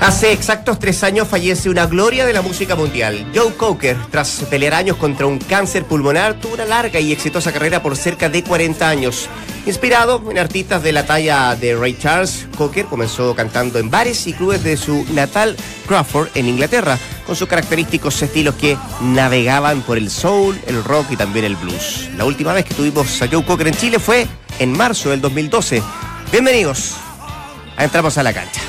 Hace exactos tres años fallece una gloria de la música mundial. Joe Cocker, tras pelear años contra un cáncer pulmonar, tuvo una larga y exitosa carrera por cerca de 40 años. Inspirado en artistas de la talla de Ray Charles, Cocker comenzó cantando en bares y clubes de su natal Crawford en Inglaterra, con sus característicos estilos que navegaban por el soul, el rock y también el blues. La última vez que tuvimos a Joe Cocker en Chile fue en marzo del 2012. Bienvenidos a Entramos a la Cancha.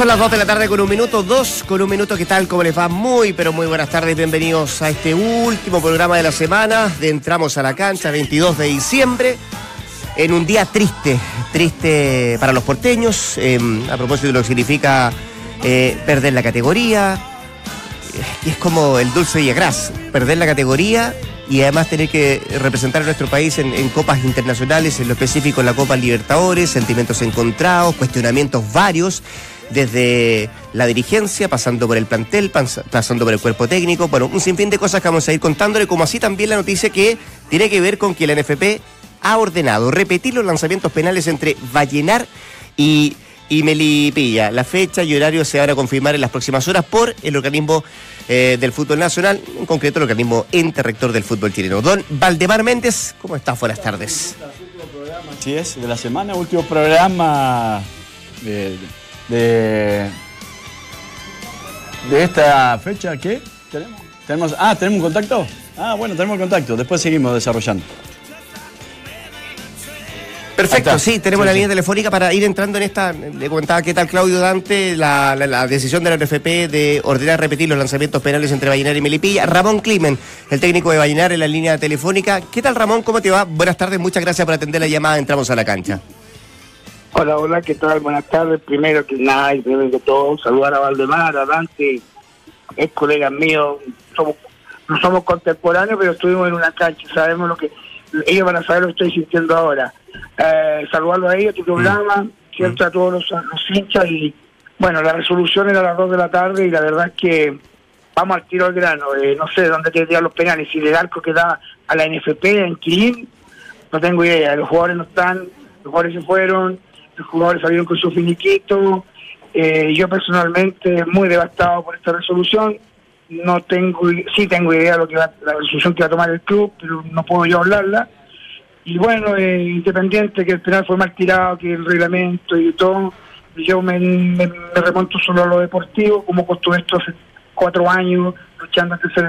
Son las 2 de la tarde con un minuto, 2 con un minuto, ¿qué tal? ¿Cómo les va? Muy, pero muy buenas tardes, bienvenidos a este último programa de la semana de Entramos a la Cancha, 22 de diciembre, en un día triste, triste para los porteños, em, a propósito de lo que significa eh, perder la categoría, es como el dulce y el gras, perder la categoría y además tener que representar a nuestro país en, en, copas internacionales, en lo específico en la Copa Libertadores, sentimientos encontrados, cuestionamientos varios desde la dirigencia, pasando por el plantel, pasando por el cuerpo técnico, bueno, un sinfín de cosas que vamos a ir contándole, como así también la noticia que tiene que ver con que la NFP ha ordenado repetir los lanzamientos penales entre Vallenar y, Melipilla. La fecha y horario se van confirmar en las próximas horas por el organismo eh, del fútbol nacional, en concreto el organismo ente rector del fútbol chileno. Don Valdemar Méndez, ¿cómo está? Buenas tardes. Sí, es, de la semana, último programa de de, de esta fecha. ¿Qué? ¿Tenemos? ¿Tenemos? Ah, ¿tenemos un contacto? Ah, bueno, tenemos contacto. Después seguimos desarrollando. Perfecto, sí, tenemos la línea telefónica para ir entrando en esta. Le comentaba qué tal Claudio Dante, la, decisión de la NFP de ordenar repetir los lanzamientos penales entre Vallenar y Melipilla. Ramón Climen, el técnico de Vallenar en la línea telefónica. ¿Qué tal Ramón? ¿Cómo te va? Buenas tardes, muchas gracias por atender la llamada. Entramos a la cancha. Hola, hola, ¿qué tal? Buenas tardes. Primero que nada y primero que todo, saludar a Valdemar, a Dante, es colega mío. Somos, no somos contemporáneos, pero estuvimos en una cancha, sabemos lo que. Ellos van a saber lo que estoy sintiendo ahora. Eh, saludarlo a ellos, tu programa, mm. cierto, a todos los, hinchas. Y bueno, la resolución era a las 2 de la tarde y la verdad es que vamos al tiro al grano. Eh, no sé dónde quedarían los penales, si el arco que da a la NFP en Quilín, no tengo idea. Los jugadores no están, los jugadores se fueron los jugadores salieron con su finiquito. Eh, yo personalmente muy devastado por esta resolución. No tengo, sí tengo idea de lo que va, la resolución que va a tomar el club, pero no puedo yo hablarla. Y bueno, eh, independiente que el penal fue mal tirado, que el reglamento y todo, yo me, remonto solo a lo deportivo, como costó esto hace cuatro años, luchando en tercera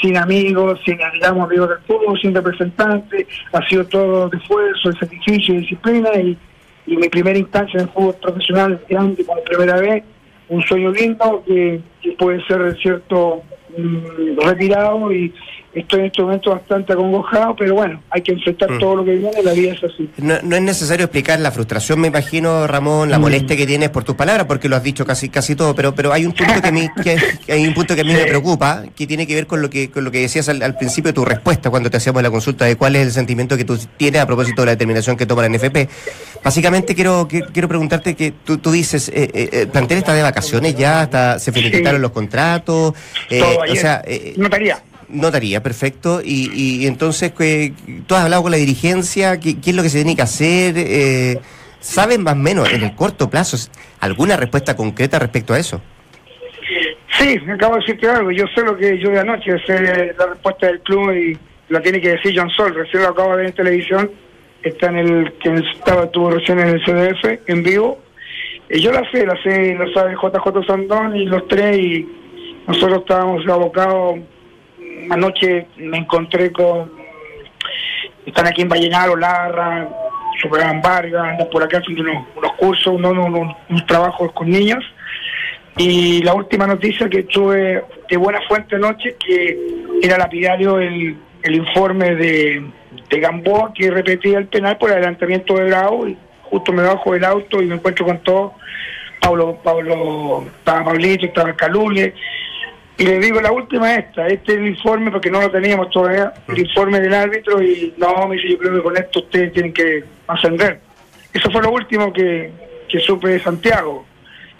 sin amigos, sin, digamos, amigos del fútbol, sin representantes, ha sido todo de esfuerzo, de sacrificio, de disciplina y y mi primera instancia en fútbol profesional grande como primera vez, un sueño lindo que, puede ser cierto mm, retirado y estoy en este momento bastante acongojado, pero bueno, hay que enfrentar mm. todo lo que viene, la vida es así. No, es necesario explicar la frustración, me imagino, Ramón, la mm. molestia que tienes por tus palabras, porque lo has dicho casi casi todo, pero pero hay un punto que a mí, que, hay un punto que a mí me preocupa, que tiene que ver con lo que con lo que decías al, principio de tu respuesta cuando te hacíamos la consulta de cuál es el sentimiento que tú tienes a propósito de la determinación que toma la NFP. Básicamente quiero quiero preguntarte que tú, tú dices, eh, eh, el plantel está de vacaciones ya, hasta se felicitaron los contratos, eh, o sea... Notaría Notaría, perfecto. Y, y entonces, ¿tú has hablado con la dirigencia? ¿Qué, es lo que se tiene que hacer? Eh, ¿Saben más o menos en el corto plazo alguna respuesta concreta respecto a eso? Sí, me acabo de decirte algo. Yo sé lo que yo de anoche, sé la respuesta del club y la tiene que decir John Sol. Recién lo acabo de ver en televisión. Está en el que estaba, tuvo recién en el CDF, en vivo. Y yo la sé, la sé, lo sabe JJ Sandón y los tres. Y nosotros estábamos abocados anoche me encontré con, están aquí en Vallenaro, Larra, Superman Vargas, andan por acá haciendo unos, cursos, unos, trabajos con niños. Y la última noticia que tuve de buena fuente anoche, que era lapidario el, el informe de, de Gamboa, que repetía el penal por adelantamiento de Bravo, y justo me bajo del auto y me encuentro con todo. Pablo, Pablo, estaba Pablito, estaba Calule, y le digo, la última esta, este es el informe, porque no lo teníamos todavía, el informe del árbitro, y no, me dice, yo creo que con esto ustedes tienen que ascender. Eso fue lo último que, que supe de Santiago.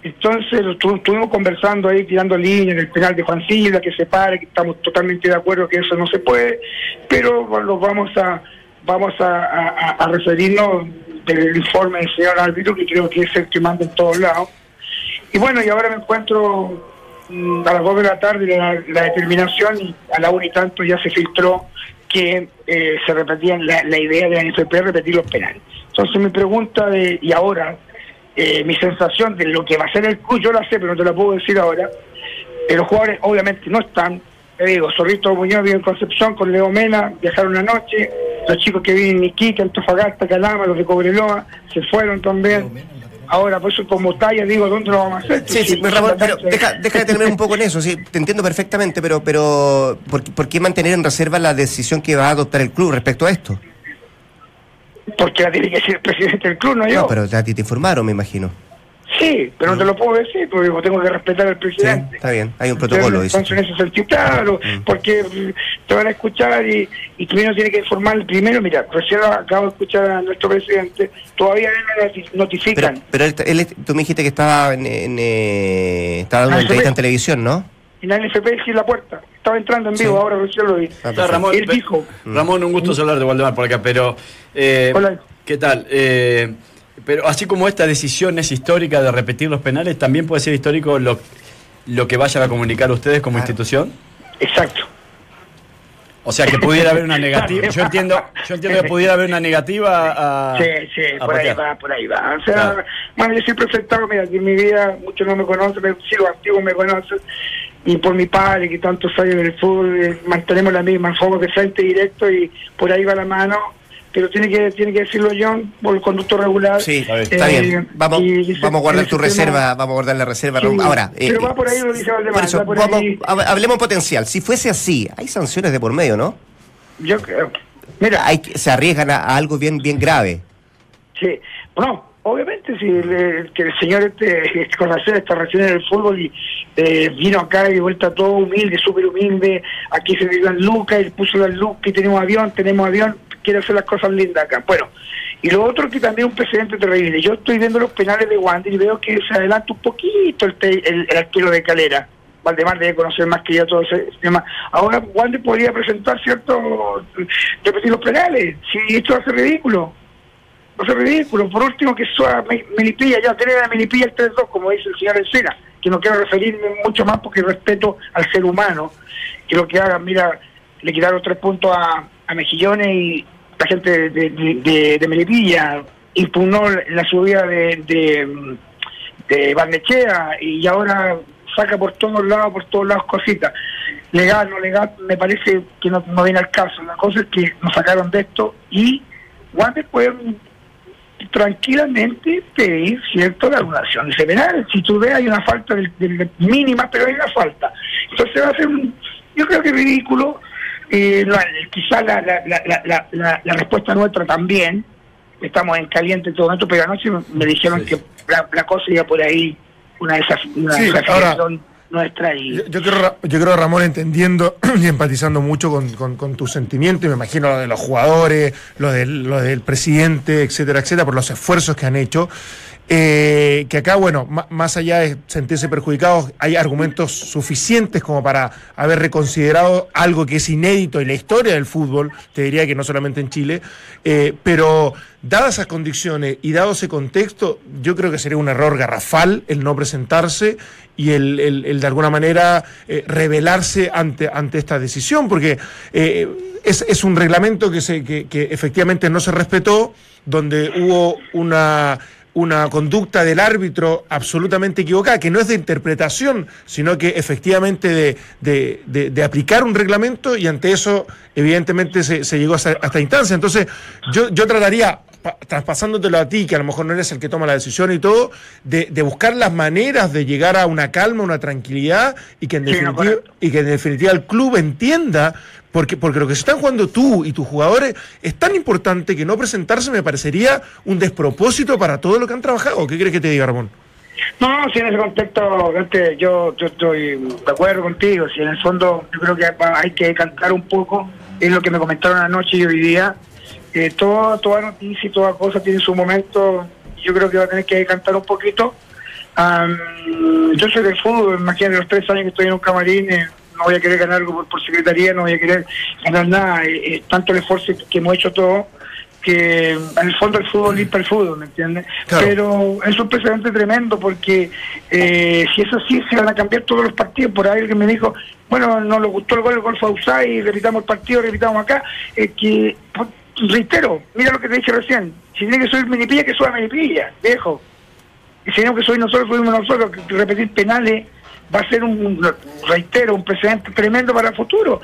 Entonces estuvimos conversando ahí, tirando líneas en el penal de Juan Silva, que se pare, que estamos totalmente de acuerdo que eso no se puede, pero bueno, vamos a vamos a, a referirnos del informe del señor árbitro, que creo que es el que manda en todos lados. Y bueno, y ahora me encuentro a las 2 de la tarde la, determinación y a la 1 y tanto ya se filtró que eh, se repetía la, idea de la NFP repetir los penales. Entonces mi pregunta de, y ahora, eh, mi sensación de lo que va a ser el club, yo la sé, pero no te la puedo decir ahora, eh, los jugadores obviamente no están, te digo, Zorrito Muñoz vive en Concepción con Leo Mena, viajaron una noche, los chicos que viven en Iquique, Antofagasta, Calama, los de Cobreloa, se fueron también. Ahora, por eso como talla digo, ¿dónde lo vamos a hacer? Sí, sí, Ramón, pero deja, deja de tener un poco en eso, sí, te entiendo perfectamente, pero, pero ¿por, qué mantener en reserva la decisión que va a adoptar el club respecto a esto? Porque la tiene que ser el presidente del club, no yo. No, pero a ti te informaron, me imagino. Sí, pero no te lo puedo decir porque tengo que respetar al presidente. está bien, hay un protocolo. Entonces, en ese sentido, claro, mm. porque mm, te van a escuchar y, y mismo tienes que informar primero. Mira, recién acabo de escuchar a nuestro presidente, todavía no notifican. Pero, él, tú me dijiste que estaba en, en eh, estaba dando una entrevista en televisión, ¿no? En la NFP sí la puerta. Estaba entrando en vivo, ahora recién lo vi. Ah, Ramón, él dijo. Ramón, un gusto mm. hablar de Waldemar por acá, pero. Eh, Hola. ¿Qué tal? Eh, pero así como esta decisión es histórica de repetir los penales, también puede ser histórico lo, lo que vayan a comunicar ustedes como institución. Exacto. O sea, que pudiera haber una negativa. Yo entiendo, yo entiendo que pudiera haber una negativa a. Sí, sí, por ahí va, por ahí va. O sea, bueno, yo siempre he aceptado, mira, que en mi vida muchos no me conocen, sí los antiguos me conocen. Y por mi padre, que tantos años en el fútbol, eh, mantenemos la misma, fuego de frente directo y por ahí va la mano pero tiene que tiene que decirlo John por el conducto regular. Sí, está bien. Eh, vamos, vamos a guardar tu reserva, vamos a guardar la reserva. Ahora, pero va por ahí lo dice por eso, vamos, hablemos potencial. Si fuese así, hay sanciones de por medio, ¿no? Yo creo. Mira, hay, se arriesgan a, algo bien bien grave. Sí, bueno, obviamente si que el señor este conocer esta reacción en el fútbol y eh, vino acá y de vuelta todo humilde, súper humilde, aquí se dio Lucas, él puso la luz que tenemos avión, tenemos avión, quiere hacer las cosas lindas acá. Bueno, y lo otro que también un precedente terrible. Yo estoy viendo los penales de Wander y veo que se adelanta un poquito el, el, arquero de Calera. Valdemar debe conocer más que yo todo ese tema. Ahora Wander podría presentar, ¿cierto? Repetir los penales. Si esto hace ridículo. Hace ridículo. Por último, que suba Melipilla, ya tener a Melipilla el 3-2, como dice el señor Encena, que no quiero referirme mucho más porque respeto al ser humano. Que lo que hagan, mira, le quitaron tres puntos a, a Mejillones y la gente de, de, Melipilla impugnó la subida de, de, de Barnechea y ahora saca por todos lados, por todos lados cositas. Legal, no legal, me parece que no, viene al caso. La cosa es que nos sacaron de esto y Wander pueden tranquilamente pedir cierto la anulación de penal. Si tú ves hay una falta de, mínima, pero hay una falta. Entonces va a ser un, yo creo que ridículo eh, quizá la, la, la, la, respuesta nuestra también, estamos en caliente todo esto, pero anoche me dijeron que la, cosa iba por ahí, una de esas, una nuestra. Y... Yo, creo, yo creo, Ramón, entendiendo y empatizando mucho con, con, tu sentimiento, y me imagino lo de los jugadores, lo del, lo del presidente, etcétera, etcétera, por los esfuerzos que han hecho. Eh, que acá, bueno, más allá de sentirse perjudicados, hay argumentos suficientes como para haber reconsiderado algo que es inédito en la historia del fútbol, te diría que no solamente en Chile, eh, pero dadas esas condiciones y dado ese contexto, yo creo que sería un error garrafal el no presentarse y el, el, de alguna manera eh, rebelarse ante, ante esta decisión, porque es, es, un reglamento que, se, que, que efectivamente no se respetó, donde hubo una una conducta del árbitro absolutamente equivocada, que no es de interpretación, sino que efectivamente de, de, de, aplicar un reglamento y ante eso evidentemente se, se llegó hasta esta instancia. Entonces yo, yo trataría traspasándotelo a ti, que a lo mejor no eres el que toma la decisión y todo, de, buscar las maneras de llegar a una calma, una tranquilidad y que en, definitiva, y que en definitiva el club entienda porque, porque lo que se están jugando tú y tus jugadores es tan importante que no presentarse me parecería un despropósito para todo lo que han trabajado. ¿Qué crees que te diga, Ramón? No, si en ese contexto, yo, yo estoy de acuerdo contigo. Si en el fondo yo creo que hay que cantar un poco, es lo que me comentaron anoche y hoy día. Eh, todo, toda noticia y toda cosa tiene su momento. Yo creo que va a tener que cantar un poquito. yo soy del fútbol, imagínate los tres años que estoy en un camarín. Eh, no voy a querer ganar algo por, secretaría, no voy a querer ganar nada. Es tanto el esfuerzo que hemos hecho todos que en el fondo el fútbol limpia el fútbol, ¿me entiendes? Pero es un precedente tremendo porque eh, si eso sí se van a cambiar todos los partidos. Por ahí alguien me dijo, bueno, no le gustó el gol, el gol fue a y repitamos el partido, repitamos acá. es que, pues, reitero, mira lo que te dije recién, si tiene que subir Minipilla, que suba Minipilla, viejo. Y si no que soy nosotros, fuimos nosotros, que repetir penales va a ser un, reitero, un precedente tremendo para el futuro.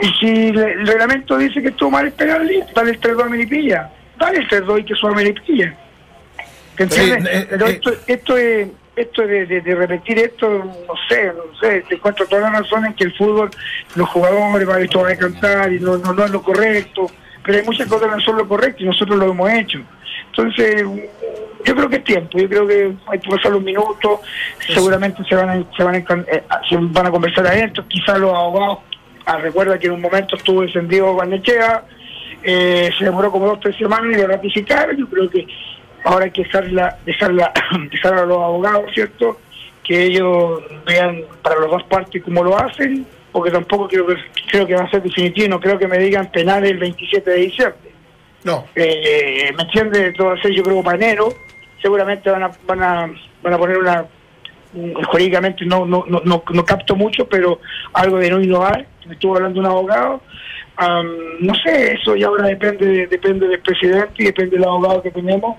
Y si el reglamento dice que estuvo mal esperarle, dale el 3-2 a Melipilla. Dale el 3-2 y que suba Melipilla. ¿Te entiendes? Eh, Pero eh, esto, esto es esto de, de, repetir esto, no sé, no sé, te encuentro todas las razones en que el fútbol, los jugadores van a cantar y no, no, no es lo correcto, pero hay muchas cosas que no son lo correcto y nosotros lo hemos hecho. Entonces, yo creo que es tiempo, yo creo que hay que pasar los minutos, seguramente se van a, se van a, eh, se van a conversar adentro, quizás los abogados, ah, recuerda que en un momento estuvo encendido Guanechea, eh, se demoró como dos o tres semanas y lo ratificaron, yo creo que ahora hay que dejarla, dejarla, dejar a los abogados, ¿cierto? Que ellos vean para las dos partes cómo lo hacen, porque tampoco creo que, creo que va a ser definitivo, no creo que me digan penal el 27 de diciembre. No. Eh, ¿Me entiendes? Todo hacer yo creo para enero seguramente van a, van a, van a poner una, jurídicamente no, no, no, no, capto mucho, pero algo de no innovar, me estuvo hablando un abogado, no sé, eso ya ahora depende, depende del presidente y depende del abogado que tenemos,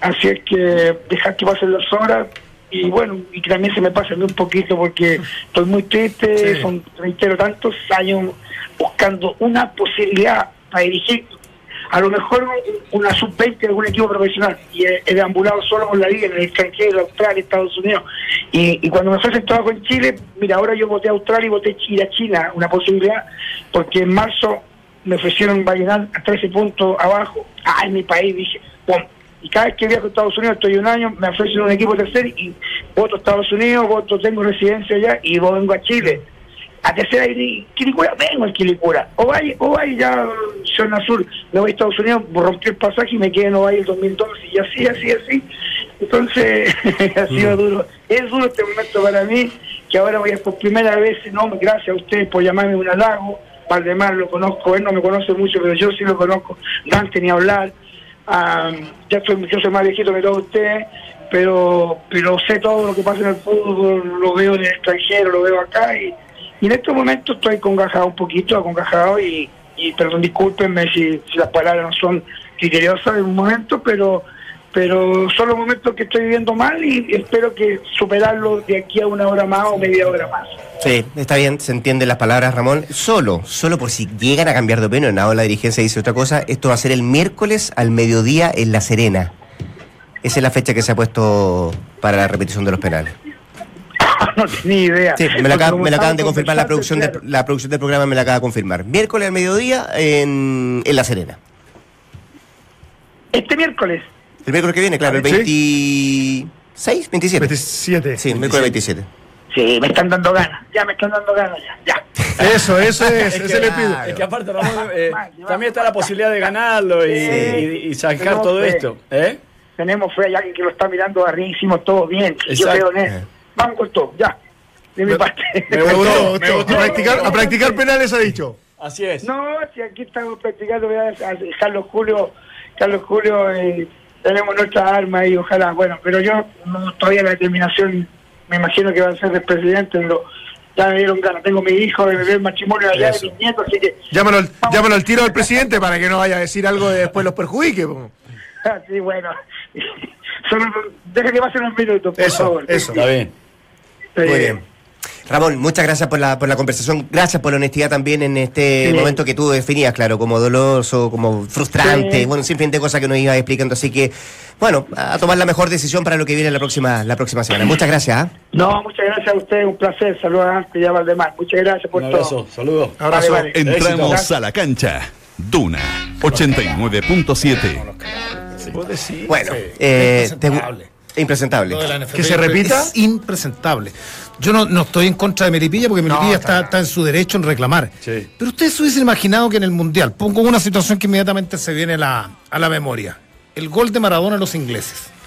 así es que dejar que pasen las horas y bueno, y que también se me pase un poquito porque estoy muy triste, son reitero tantos años buscando una posibilidad para dirigir a lo mejor una sub-20 de algún equipo profesional y he, deambulado solo con la liga en el extranjero, Australia, Estados Unidos. Y, cuando me ofrecen trabajo en Chile, mira, ahora yo voté a Australia y voté ir a China, una posibilidad, porque en marzo me ofrecieron Vallenar a 13 puntos abajo. Ah, en mi país, dije, bueno, y cada vez que viajo a Estados Unidos, estoy un año, me ofrecen un equipo tercero y voto a Estados Unidos, voto, tengo residencia allá y vengo a Chile a tercera y Quilicura, vengo al Quilicura. O vaya, o vaya ya zona sur, me voy a Estados Unidos, rompí el pasaje y me quedé en Ovalle el 2012 y así, así, así. Entonces, ha sido mm. duro. Es duro este momento para mí, que ahora voy a por primera vez, no, gracias a ustedes por llamarme un halago. Valdemar lo conozco, él no me conoce mucho, pero yo sí lo conozco. Dante ni hablar. ya soy, yo soy más viejito que todos ustedes, pero, pero sé todo lo que pasa en el fútbol, lo veo en el extranjero, lo veo acá y y en estos momentos estoy congajado un poquito, acongajado y, y perdón, discúlpenme si, las palabras no son criteriosas en un momento, pero pero son los momentos que estoy viviendo mal y espero que superarlo de aquí a una hora más o media hora más. Sí, está bien, se entienden las palabras, Ramón. Solo, solo por si llegan a cambiar de opinión, ahora la dirigencia dice otra cosa, esto va a ser el miércoles al mediodía en La Serena. Esa es la fecha que se ha puesto para la repetición de los penales. No tenía idea. Sí, me la, acaban de confirmar la producción, de, la producción del programa, me la acaba de confirmar. Miércoles al mediodía en, en La Serena. Este miércoles. El miércoles que viene, claro, el 26, 27. 27. Sí, miércoles 27. Sí, me están dando ganas, ya me están dando ganas, ya. Eso, eso es, es ese le pido. Es que aparte, Ramón, eh, también está la posibilidad de ganarlo y, y, sacar todo esto. ¿eh? Tenemos fe, hay alguien que lo está mirando arribísimo, todo bien. Yo creo en eso vamos con todo, ya. De mi parte. Me gustó, me gustó. A practicar, a practicar penales ha dicho. Así es. No, si aquí estamos practicando, a Carlos Julio, Carlos Julio, eh, tenemos nuestra arma y ojalá, bueno, pero yo no, todavía la determinación, me imagino que va a ser del presidente, pero ya me dieron ganas, tengo mi hijo de beber matrimonio allá de mis nietos, así que... Llámalo, llámalo al tiro al presidente para que no vaya a decir algo de después los perjudique. Ah, sí, bueno. Solo, deja que pasen unos minutos, por eso, favor. Eso, está bien. Muy bien. Ramón, muchas gracias por la, por la conversación, gracias por la honestidad también en este momento que tú definías, claro, como doloroso, como frustrante, bueno, sin fin de cosas que nos ibas explicando, así que, bueno, a tomar la mejor decisión para lo que viene la próxima, la próxima semana. Muchas gracias. ¿ah? No, muchas gracias a usted, un placer, saludos a ya Valdemar, muchas gracias por un abrazo, todo. Saludos. Abrazo. Entramos a la cancha. Duna 89.7. Bueno, eh, impresentable. ¿Que se repita? Es impresentable. Yo no, no, estoy en contra de Meripilla porque Meripilla está, está, en su derecho en reclamar. Pero ustedes se hubiesen imaginado que en el Mundial, pongo una situación que inmediatamente se viene a la, a la memoria, el gol de Maradona a los ingleses.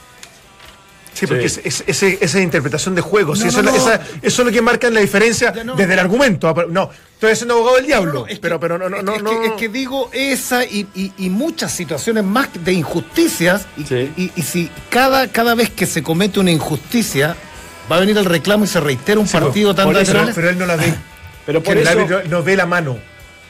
Sí, porque Es, esa interpretación de juegos, eso, es lo que marca la diferencia desde el argumento. Ah, no, estoy siendo abogado del diablo, pero, pero no, no, es, Que, es que digo esa y, y, muchas situaciones más de injusticias, y, y, si cada, cada vez que se comete una injusticia va a venir el reclamo y se reitera un partido tan pero, pero él no la ve. Pero por el árbitro no ve la mano.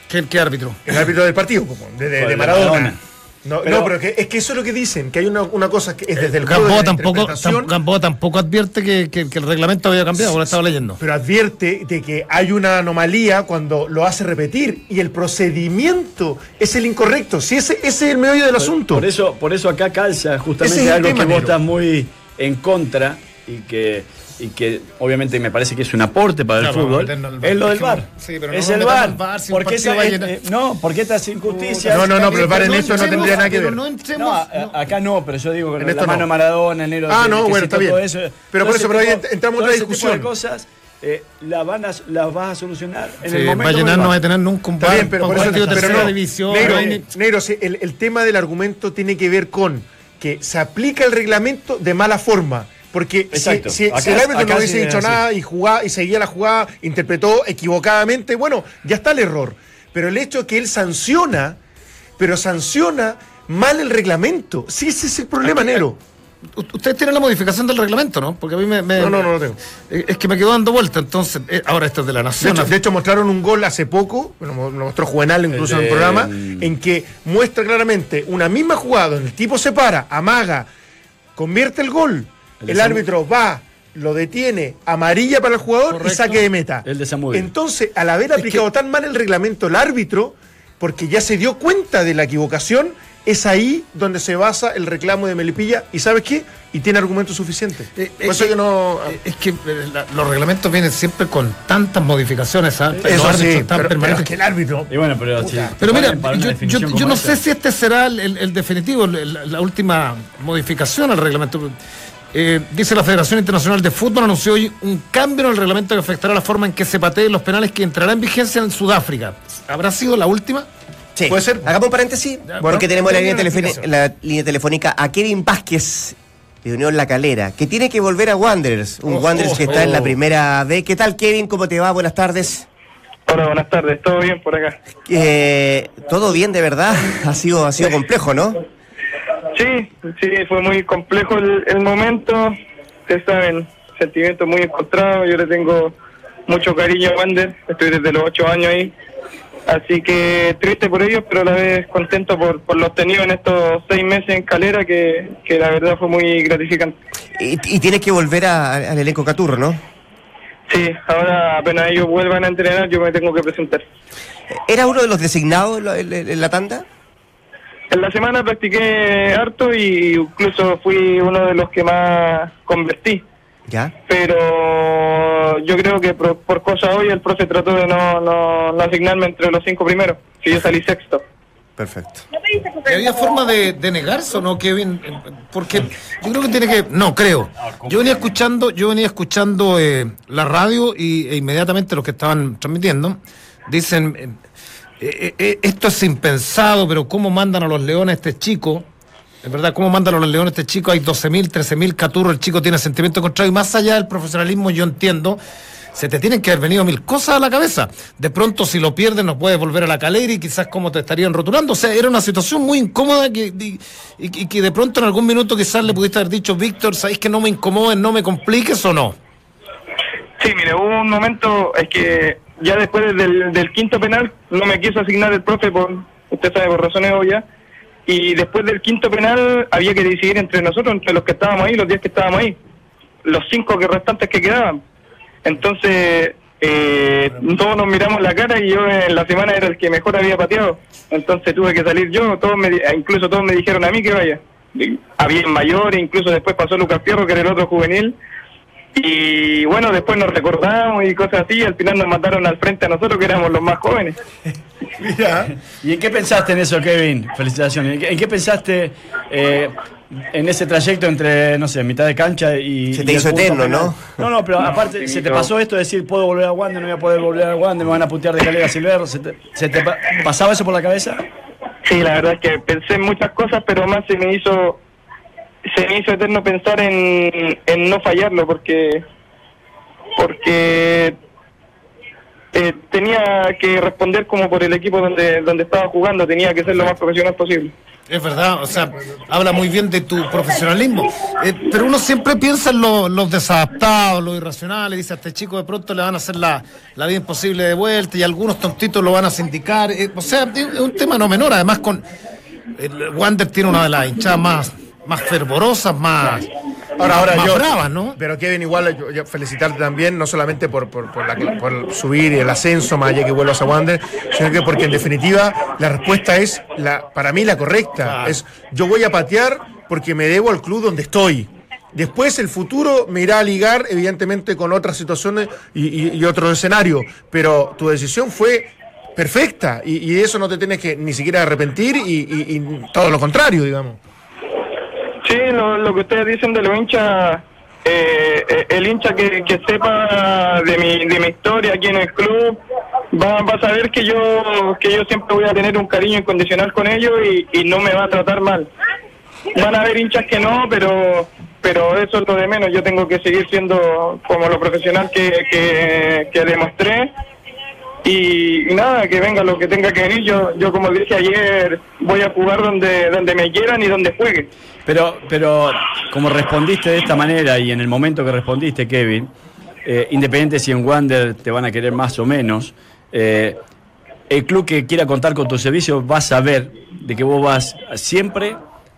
¿Qué, qué árbitro? El árbitro del partido, de, de, Maradona. No, pero, no, pero es que eso es lo que dicen, que hay una, una cosa que es desde el Gamboa tampoco, Gamboa tampoco advierte que, que, el reglamento había cambiado, lo estaba leyendo. Pero advierte de que hay una anomalía cuando lo hace repetir y el procedimiento es el incorrecto. Si ese, ese es el medio del asunto. Por eso, por eso acá calza justamente algo que vos estás muy en contra y que y que obviamente me parece que es un aporte para el fútbol, es lo del VAR. es el VAR. ¿Por qué eh, no, porque estas injusticias. No, no, no, pero el VAR en esto no tendría nada que ver. No, acá no, pero yo digo que en la mano Maradona, el negro. Ah, no, bueno, está bien. pero por eso, pero ahí entramos en otra discusión. cosas eh, las, van a, las vas a solucionar en el momento. Vallenar no va a tener nunca un bien, pero por eso tercera división. Negro, el, el tema del argumento tiene que ver con que se aplica el reglamento de mala forma. Porque si, el árbitro no hubiese dicho nada y, jugaba, y seguía la jugada, interpretó equivocadamente, bueno, ya está el error. Pero el hecho que él sanciona, pero sanciona mal el reglamento. Sí, ese es el problema, Nero. Ustedes tienen la modificación del reglamento, ¿no? Porque a mí me. no, no, no lo tengo. Es que me quedó dando vuelta, entonces. Eh, ahora esto es de la Nación. De hecho, mostraron un gol hace poco, lo mostró Juvenal incluso en el programa, en que muestra claramente una misma jugada, donde el tipo se para, amaga, convierte el gol el, árbitro va, lo detiene, amarilla para el jugador y saque de meta. El de Entonces, al haber aplicado tan mal el reglamento el árbitro, porque ya se dio cuenta de la equivocación, es ahí donde se basa el reclamo de Melipilla. ¿Y sabes qué? Y tiene argumentos suficientes. Eh, es, que, no... Eh, es que eh, los reglamentos vienen siempre con tantas modificaciones. ¿ah? Eso sí, pero, que el árbitro... pero, mira, yo, no sé si este será el, definitivo, la, última modificación al reglamento. Eh, dice la Federación Internacional de Fútbol anunció hoy un cambio en el reglamento que afectará la forma en que se pateen los penales que entrará en vigencia en Sudáfrica. ¿Habrá sido la última? Sí. ¿Puede ser? Hagamos un paréntesis, porque tenemos la línea, telefónica a Kevin Vázquez de Unión La Calera, que tiene que volver a Wanderers, un oh, Wanderers que está en la oh. primera B. ¿Qué tal, Kevin? ¿Cómo te va? Buenas tardes. Hola, buenas tardes. ¿Todo bien por acá? Eh, Todo bien, de verdad. Ha sido, ha sido complejo, ¿no? Sí, sí, fue muy complejo el, momento. Ustedes saben, sentimientos muy encontrados. Yo le tengo mucho cariño a Wander. Estoy desde los ocho años ahí. Así que triste por ellos, pero a la vez contento por, por lo obtenido en estos seis meses en Calera, que, que la verdad fue muy gratificante. Y, y tienes que volver al elenco Caturro, ¿no? Sí, ahora apenas ellos vuelvan a entrenar, yo me tengo que presentar. ¿Era uno de los designados en la tanda? En la semana practiqué harto y incluso fui uno de los que más convertí. ¿Ya? Pero yo creo que por, por cosa hoy el profe trató de no, no, no, asignarme entre los cinco primeros, que yo salí sexto. Perfecto. ¿Había forma de, de, negarse o no, Kevin? Porque yo creo que tiene que... No, creo. Yo venía escuchando, yo venía escuchando eh, la radio y, e inmediatamente los que estaban transmitiendo dicen eh, eh, eh, esto es impensado, pero ¿cómo mandan a los leones este chico? Es verdad, ¿cómo mandan a los leones a este chico? Hay 12.000, 13.000 caturros, el chico tiene sentimiento contrario. Y más allá del profesionalismo, yo entiendo, se te tienen que haber venido mil cosas a la cabeza. De pronto, si lo pierdes, no puedes volver a la calera y quizás cómo te estarían rotulando. O sea, era una situación muy incómoda que, y, que de pronto en algún minuto quizás le pudiste haber dicho, Víctor, ¿sabéis que no me incomodes, no me compliques o no? Sí, mire, hubo un momento, es que ya después del, del, quinto penal no me quiso asignar el profe por, usted sabe, por razones obvias, y después del quinto penal había que decidir entre nosotros, entre los que estábamos ahí, los 10 que estábamos ahí, los cinco que restantes que quedaban. Entonces, eh, todos nos miramos la cara y yo en la semana era el que mejor había pateado. Entonces tuve que salir yo, todos me, incluso todos me dijeron a mí que vaya. Había mayores, incluso después pasó Lucas Fierro, que era el otro juvenil. Y bueno, después nos recordamos y cosas así, y al final nos mataron al frente a nosotros, que éramos los más jóvenes. ¿Y en qué pensaste en eso, Kevin? Felicitaciones. ¿En qué pensaste eh, en ese trayecto entre, no sé, mitad de cancha y. Se te hizo eterno, ¿no? No, no, pero aparte, ¿se te pasó esto de decir, puedo volver a Wander, no voy a poder volver a Wander, me van a putear de calera Silver? ¿Se te, pasaba eso por la cabeza? Sí, la verdad es que pensé en muchas cosas, pero más se me hizo. Se me hizo eterno pensar en, en no fallarlo, porque. Porque eh, tenía que responder como por el equipo donde, donde estaba jugando, tenía que ser lo más profesional posible. Es verdad, o sea, habla muy bien de tu profesionalismo. Eh, pero uno siempre piensa en los desadaptados, los irracionales, dice a este chico de pronto le van a hacer la, la vida imposible de vuelta y algunos tontitos lo van a sindicar. Eh, o sea, es un tema no menor, además con... Wander tiene una de las hinchadas más, más fervorosas, más... Ahora, ahora yo. ¿no? Pero Kevin, igual yo, felicitarte también, no solamente por, por, por, la, por subir y el ascenso, más allá que vuelvas a Wander, sino que porque en definitiva la respuesta es, la para mí, la correcta. Es yo voy a patear porque me debo al club donde estoy. Después el futuro me irá a ligar, evidentemente, con otras situaciones y, y, otro escenario. Pero tu decisión fue perfecta y, y, eso no te tienes que ni siquiera arrepentir y, y todo lo contrario, digamos. Sí, lo, que ustedes dicen de los hinchas, eh, eh, el hincha que, sepa de mi, de mi historia aquí en el club va, a saber que yo que yo siempre voy a tener un cariño incondicional con ellos y, no me va a tratar mal. Van a haber hinchas que no, pero pero eso es lo de menos. Yo tengo que seguir siendo como lo profesional que, que, que demostré y, nada, que venga lo que tenga que venir. Yo, yo como dije ayer, voy a jugar donde, donde me quieran y donde juegue. Pero, pero como respondiste de esta manera y en el momento que respondiste, Kevin, eh, independiente si en Wander te van a querer más o menos, eh, el club que quiera contar con tu servicio va a saber de que vos vas siempre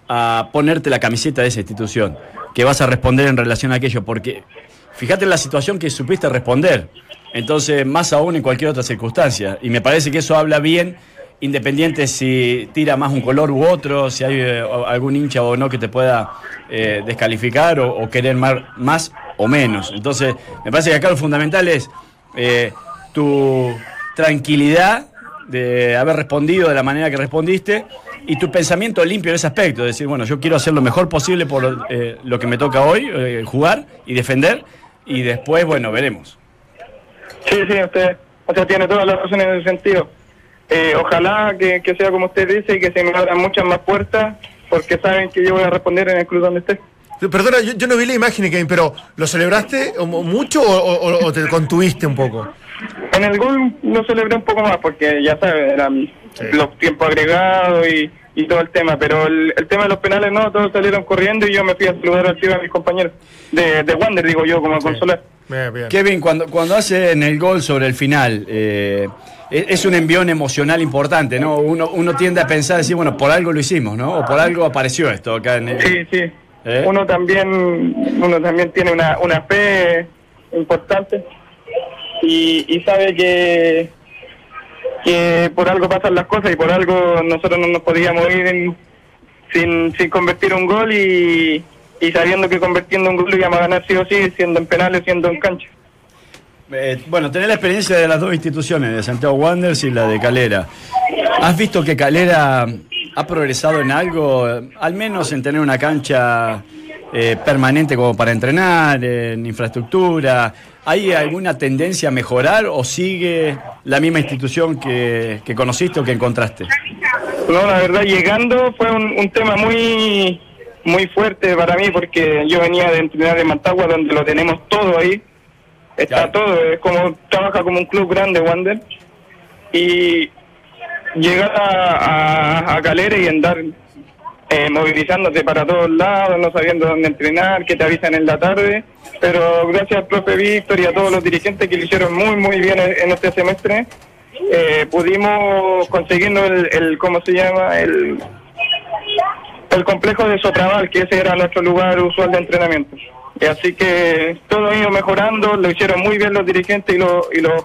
a ponerte la camiseta de esa institución, que vas a responder en relación a aquello, porque fíjate en la situación que supiste responder. Entonces, más aún en cualquier otra circunstancia. Y me parece que eso habla bien, independiente si tira más un color u otro, si hay eh, algún hincha o no que te pueda eh, descalificar o, querer más, o menos. Entonces, me parece que acá lo fundamental es eh, tu tranquilidad de haber respondido de la manera que respondiste y tu pensamiento limpio en ese aspecto, de decir, bueno, yo quiero hacer lo mejor posible por lo que me toca hoy, jugar y defender, y después, bueno, veremos. Sí, sí, usted, o sea, tiene todas las razones en ese sentido. Eh, ojalá que, sea como usted dice y que se me abran muchas más puertas, porque saben que yo voy a responder en el club donde esté. Perdona, yo, no vi la imagen, Kevin, pero ¿lo celebraste mucho o, te contuviste un poco? En el gol lo celebré un poco más porque ya sabes, eran los tiempos agregados y, todo el tema, pero el, tema de los penales no, todos salieron corriendo y yo me fui a saludar al tío a mis compañeros de, de Wander, digo yo, como consolar. Kevin, cuando, cuando hacen el gol sobre el final, eh, es un envión emocional importante, ¿no? Uno, uno tiende a pensar, decir, bueno, por algo lo hicimos, ¿no? O por algo apareció esto acá en el... Sí, sí. ¿Eh? Uno también uno también tiene una, una fe importante y, y sabe que, que por algo pasan las cosas y por algo nosotros no nos podíamos ir sin, sin convertir un gol y, y sabiendo que convirtiendo un gol íbamos a ganar sí o sí, siendo en penales, siendo en cancha. Eh, bueno, tener la experiencia de las dos instituciones, de Santiago Wanderers y la de Calera. ¿Has visto que Calera ha progresado en algo, al menos en tener una cancha eh, permanente como para entrenar, en infraestructura? ¿Hay alguna tendencia a mejorar o sigue la misma institución que, conociste o que encontraste? No, la verdad, llegando fue un tema muy muy fuerte para mí porque yo venía de entrenar en Mantagua donde lo tenemos todo ahí. Está todo, es como trabaja como un club grande Wander. Y llegar a, a, Calera y andar eh, movilizándote para todos lados, no sabiendo dónde entrenar, que te avisan en la tarde. Pero gracias al profe Víctor y a todos los dirigentes que lo hicieron muy, muy bien en, este semestre, eh, pudimos conseguirnos el, el, ¿cómo se llama? El el complejo de Sotraval, que ese era nuestro lugar usual de entrenamiento. así que todo ha ido mejorando, lo hicieron muy bien los dirigentes y los y los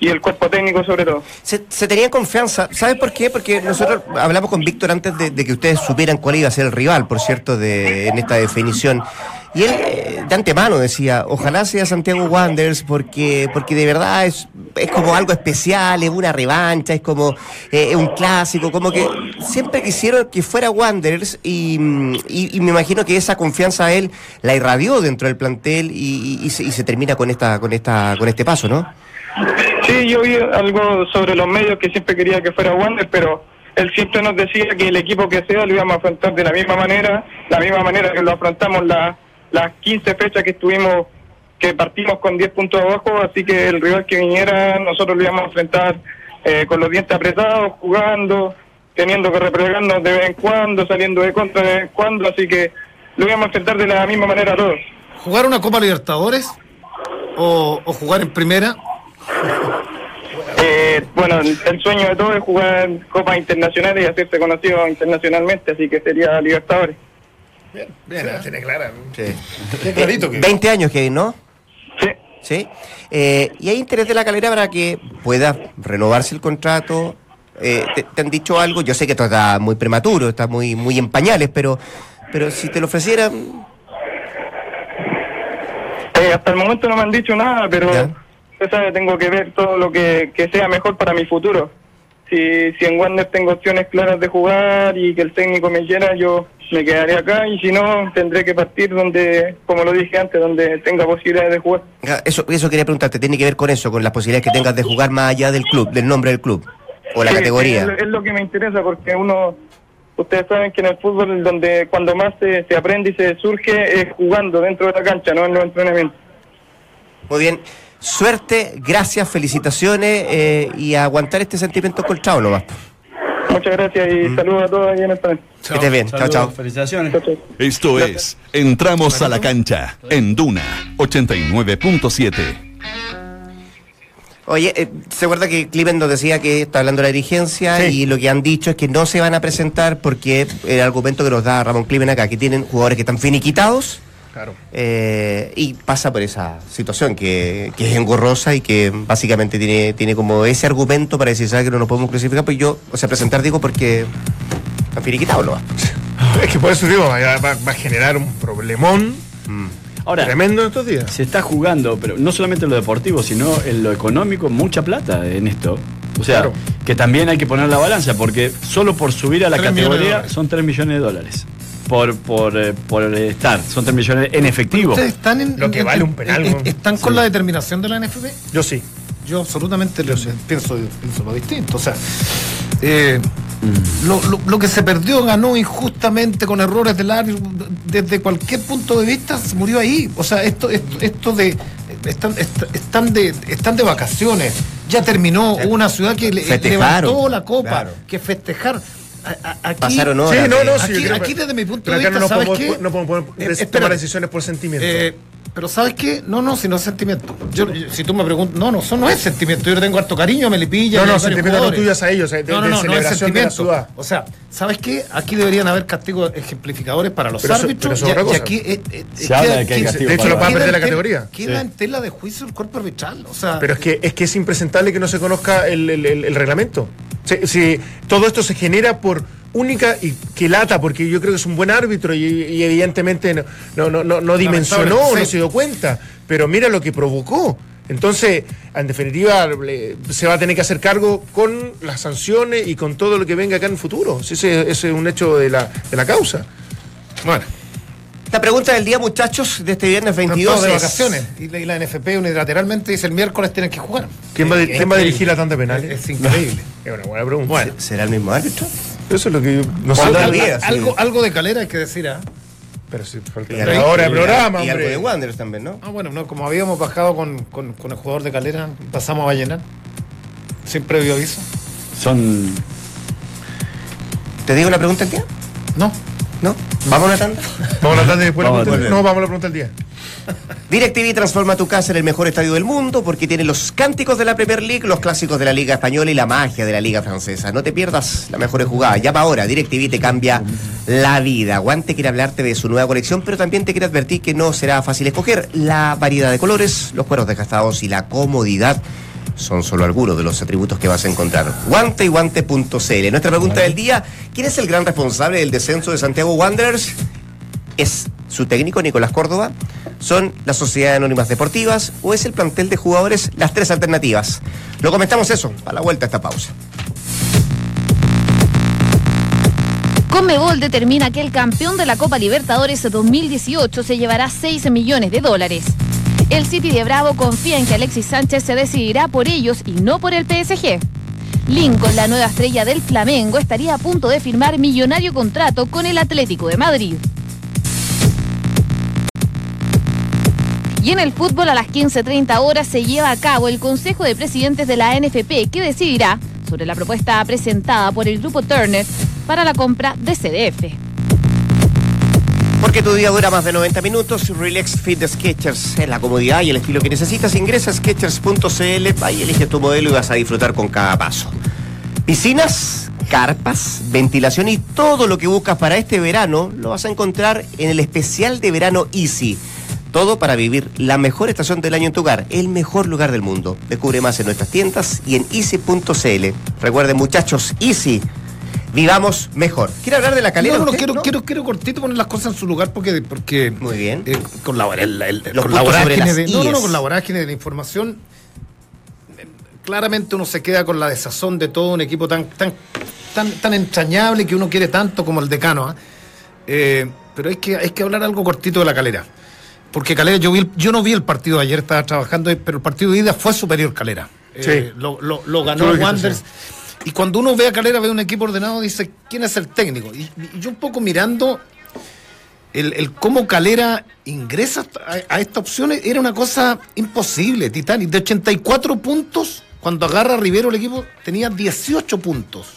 y el cuerpo técnico sobre todo. Se, tenía confianza, ¿sabes por qué? Porque nosotros hablamos con Víctor antes de, de, que ustedes supieran cuál iba a ser el rival, por cierto, de, en esta definición. Y él de antemano decía, ojalá sea Santiago Wanderers porque, porque de verdad es, es como algo especial, es una revancha, es como eh, un clásico, como que siempre quisieron que fuera Wanderers y, y, me imagino que esa confianza a él la irradió dentro del plantel y, y, se, termina con esta, con esta, con este paso, ¿no? Sí, yo vi algo sobre los medios que siempre quería que fuera Wanderers, pero él siempre nos decía que el equipo que sea lo íbamos a afrontar de la misma manera, la misma manera que lo afrontamos la las 15 fechas que estuvimos, que partimos con 10 puntos abajo, así que el rival que viniera nosotros lo íbamos a enfrentar eh, con los dientes apretados, jugando, teniendo que replegarnos de vez en cuando, saliendo de contra de vez en cuando, así que lo íbamos a enfrentar de la misma manera a todos. ¿Jugar una Copa Libertadores o, jugar en primera? Eh, bueno, el sueño de todos es jugar Copas Internacionales y hacerse conocido internacionalmente, así que sería Libertadores. Bien, bien, tiene clara. Sí. clarito que... 20 años, que ¿no? Sí. ¿Sí? Eh, ¿Y hay interés de la calera para que pueda renovarse el contrato? Eh, te, han dicho algo? Yo sé que esto está muy prematuro, está muy, muy en pañales, pero, pero si te lo ofrecieran... Eh, hasta el momento no me han dicho nada, pero usted sabe, tengo que ver todo lo que, que sea mejor para mi futuro. Si, si en Wander tengo opciones claras de jugar y que el técnico me quiera, yo me quedaré acá y si no, tendré que partir donde, como lo dije antes, donde tenga posibilidades de jugar. Eso, eso quería preguntarte, ¿tiene que ver con eso, con las posibilidades que tengas de jugar más allá del club, del nombre del club o la categoría? Es, lo que me interesa porque uno, ustedes saben que en el fútbol donde cuando más se, se aprende y se surge es jugando dentro de la cancha, no en los entrenamientos. Muy bien. Suerte, gracias, felicitaciones eh, y aguantar este sentimiento colchado nomás. Muchas gracias y mm. saludos a todos ahí en el panel. Que estés bien. Chao, chao. Felicitaciones. Esto es Entramos a la cancha en Duna 89.7. Oye, eh, ¿se acuerda que Cliven nos decía que está hablando de la dirigencia y lo que han dicho es que no se van a presentar porque el argumento que nos da Ramón Cliven acá, que tienen jugadores que están finiquitados Claro. Eh, y pasa por esa situación que, es engorrosa y que básicamente tiene, tiene como ese argumento para decir, ¿sabes que no nos podemos clasificar? Pues yo, o sea, presentar digo porque está finiquitado lo Es que por eso digo, va, a generar un problemón. Mm. Ahora, tremendo en estos días. Se está jugando, pero no solamente en lo deportivo, sino en lo económico, mucha plata en esto. O sea, que también hay que poner la balanza, porque solo por subir a la categoría son 3 millones de dólares por, por, eh, por estar. Son 3 millones en efectivo. ¿Ustedes están en, Lo que vale un penal. ¿Están con la determinación de la NFP? Yo sí. Yo absolutamente lo, pienso, pienso lo distinto. O sea, eh, mm. lo, lo, que se perdió ganó injustamente con errores del árbitro. Desde cualquier punto de vista se murió ahí. O sea, esto, esto, de están, están, de, están de vacaciones. Ya terminó una ciudad que levantó la copa, que festejar. Aquí, Pasaron horas. Sí, no, no, sí, aquí, desde mi punto de vista, no ¿sabes podemos, qué? No podemos eh, tomar decisiones por sentimiento. Eh, pero ¿sabes qué? No, no, si no es sentimiento. Yo, si tú me preguntas, no, no, eso no es sentimiento. Yo le tengo harto cariño a Melipilla. No, no, sentimiento no tuyas a ellos, de, no, no, no, no es sentimiento. O sea, ¿sabes qué? Aquí deberían haber castigos ejemplificadores para los árbitros. Pero eso, y, y, aquí, eh, eh, Se habla de, que hay de hecho, lo van a perder la categoría. Queda en tela de juicio el cuerpo arbitral. O sea, pero es que, es que es impresentable que no se conozca el, el, el, reglamento. Si, todo esto se genera por única y que lata, porque yo creo que es un buen árbitro y, evidentemente no, no, no, no dimensionó, no se dio cuenta, pero mira lo que provocó. Entonces, en definitiva, se va a tener que hacer cargo con las sanciones y con todo lo que venga acá en el futuro. Ese, es un hecho de la, de la causa. Bueno. La pregunta del día, muchachos, de este viernes 22. de vacaciones. Y la, NFP unilateralmente dice el miércoles tienen que jugar. ¿Quién va, ¿quién va a dirigir la tanda penal? Es, increíble. es una buena pregunta. ¿Será el mismo árbitro? Eso es lo que nos algo, algo, de calera hay que decir, ¿ah? Pero si falta ahora el programa, y, algo de Wanderers también, ¿no? Ah, bueno, no, como habíamos bajado con, con, con, el jugador de calera, pasamos a llenar. Sin previo aviso. Son. ¿Te digo la pregunta del día? No. ¿No? ¿Vamos a la tanda? ¿Vamos a la tanda y después la pregunta? No, vamos a la pregunta del día. DirecTV transforma tu casa en el mejor estadio del mundo porque tiene los cánticos de la Premier League, los clásicos de la Liga Española y la magia de la Liga Francesa. No te pierdas la mejor jugada. Llama ahora, DirecTV te cambia la vida. Guante quiere hablarte de su nueva colección, pero también te quiere advertir que no será fácil escoger la variedad de colores, los cueros desgastados y la comodidad son solo algunos de los atributos que vas a encontrar. Guante y guante.cl. Nuestra pregunta del día, ¿quién es el gran responsable del descenso de Santiago Wanderers? ¿Es su técnico Nicolás Córdoba? ¿Son las sociedades anónimas deportivas o es el plantel de jugadores? Las tres alternativas. Lo comentamos eso a la vuelta a esta pausa. Conmebol determina que el campeón de la Copa Libertadores 2018 se llevará 6 millones de dólares. El City de Bravo confía en que Alexis Sánchez se decidirá por ellos y no por el PSG. Lincoln, la nueva estrella del Flamengo, estaría a punto de firmar millonario contrato con el Atlético de Madrid. Y en el fútbol a las 15.30 horas se lleva a cabo el Consejo de Presidentes de la NFP que decidirá sobre la propuesta presentada por el grupo Turner para la compra de CDF. Porque tu día dura más de 90 minutos, Relax Fit de Sketchers es la comodidad y el estilo que necesitas. Ingresa a sketchers.cl, ahí eliges tu modelo y vas a disfrutar con cada paso. Piscinas, carpas, ventilación y todo lo que buscas para este verano lo vas a encontrar en el especial de verano Easy. Todo para vivir la mejor estación del año en tu hogar, el mejor lugar del mundo. Descubre más en nuestras tiendas y en easy.cl. Recuerden muchachos, Easy vivamos mejor. ¿Quiere hablar de la calera? No, no, quiero, quiero, quiero cortito poner las cosas en su lugar porque. porque Muy bien. Eh, con la, el, el, Los con la vorágine de, no, no, no, con la vorágine de la información. Claramente uno se queda con la desazón de todo un equipo tan, tan, tan, tan entrañable que uno quiere tanto como el decano. ¿ah? Eh, pero hay que, hay que hablar algo cortito de la calera. Porque Calera, yo, vi el- yo no vi el partido de ayer, estaba trabajando, pero el partido de ida fue superior Calera. Eh, Sí. lo, lo- lo ganó Wanderers. Y cuando uno ve a Calera, ve un equipo ordenado, dice, ¿quién es el técnico? Y, y yo un poco mirando el, el cómo Calera ingresa a, a esta opción era una cosa imposible, Titanic. De 84 puntos, cuando agarra a Rivero el equipo, tenía 18 puntos.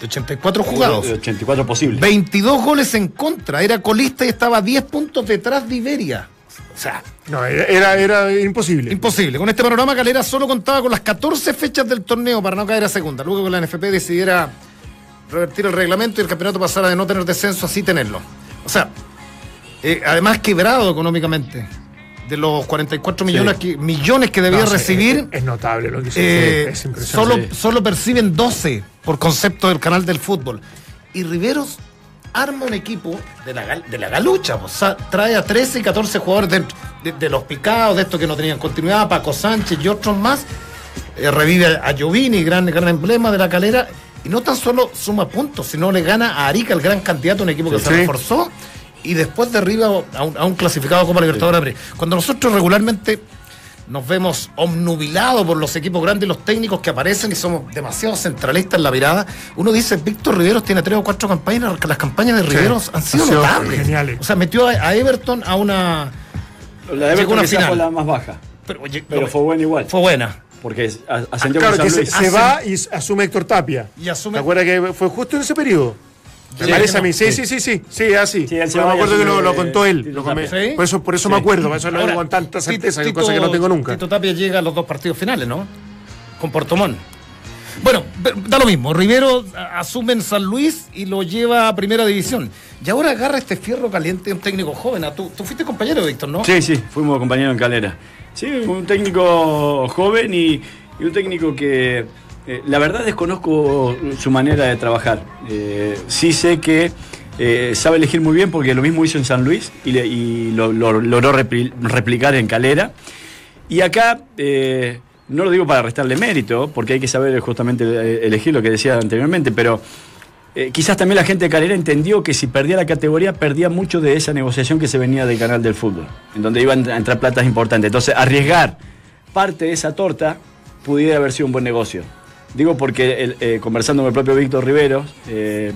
De 84 jugados. 84 posibles. 22 goles en contra. Era colista y estaba a 10 puntos detrás de Iberia. O sea, No, era, era, era imposible. imposible. Con este panorama, Calera solo contaba con las 14 fechas del torneo para no caer a segunda. Luego que la NFP decidiera revertir el reglamento y el campeonato pasara de no tener descenso, así tenerlo. O sea, eh, además quebrado económicamente. De los 44 millones, que, millones que debía No, sí, recibir, Es, es notable lo que hizo. eh, es impresionante. solo, solo perciben 12 por concepto del canal del fútbol. Y Riveros arma un equipo de la, de la galucha. O sea, trae a 13 y 14 jugadores de, de- de los picados, de estos que no tenían continuidad, Paco Sánchez y otros más. Eh, revive a Giovini, gran, gran emblema de la calera. Y no tan solo suma puntos, sino le gana a Arica, el gran candidato, un equipo que Sí. se reforzó. Y después derriba a un, a un clasificado Copa Libertadores. Cuando nosotros regularmente nos vemos omnubilados por los equipos grandes y los técnicos que aparecen y somos demasiado centralistas en la mirada. Uno dice, Víctor Riveros tiene tres o cuatro campañas, las campañas de Riveros han sido han sido notables. geniales. O sea, metió a, Everton a una... La de Llegó Everton una final. fue la más baja. Pero, oye, Pero no, fue buena igual. fue buena. Porque es- a- ascendió Claro con que se, se va y asume Héctor Tapia. Y asume- ¿Te acuerdas que fue justo en ese periodo? Me Sí, parece a mí. Sí, sí. sí, sí, sí. Sí, así. Sí, me acuerdo que lo, contó él. Por eso, por eso Sí. me acuerdo. Por eso lo digo con tanta certeza, que Tito- cosa que no tengo nunca. Tito Tapia llega a los dos partidos finales, ¿no? Con Portomón. Bueno, da lo mismo. Rivero asume en San Luis y lo lleva a primera división. Y ahora agarra este fierro caliente de un técnico joven. Ah, Tú, tú fuiste compañero, Víctor, ¿no? Sí, sí, fuimos compañeros en Calera. Sí, un técnico joven y, y un técnico que eh, la verdad desconozco su manera de trabajar. Eh, sí sé que eh, sabe elegir muy bien porque lo mismo hizo en San Luis y, le- y lo, lo- logró repli- replicar en Calera. Y acá, no lo digo para restarle mérito, porque hay que saber justamente elegir lo que decía anteriormente, pero quizás también la gente de Calera entendió que si perdía la categoría, perdía mucho de esa negociación que se venía del canal del fútbol, en donde iban a entrar platas importantes. Entonces, arriesgar parte de esa torta pudiera haber sido un buen negocio. Digo porque eh, conversando con el propio Víctor Rivero eh,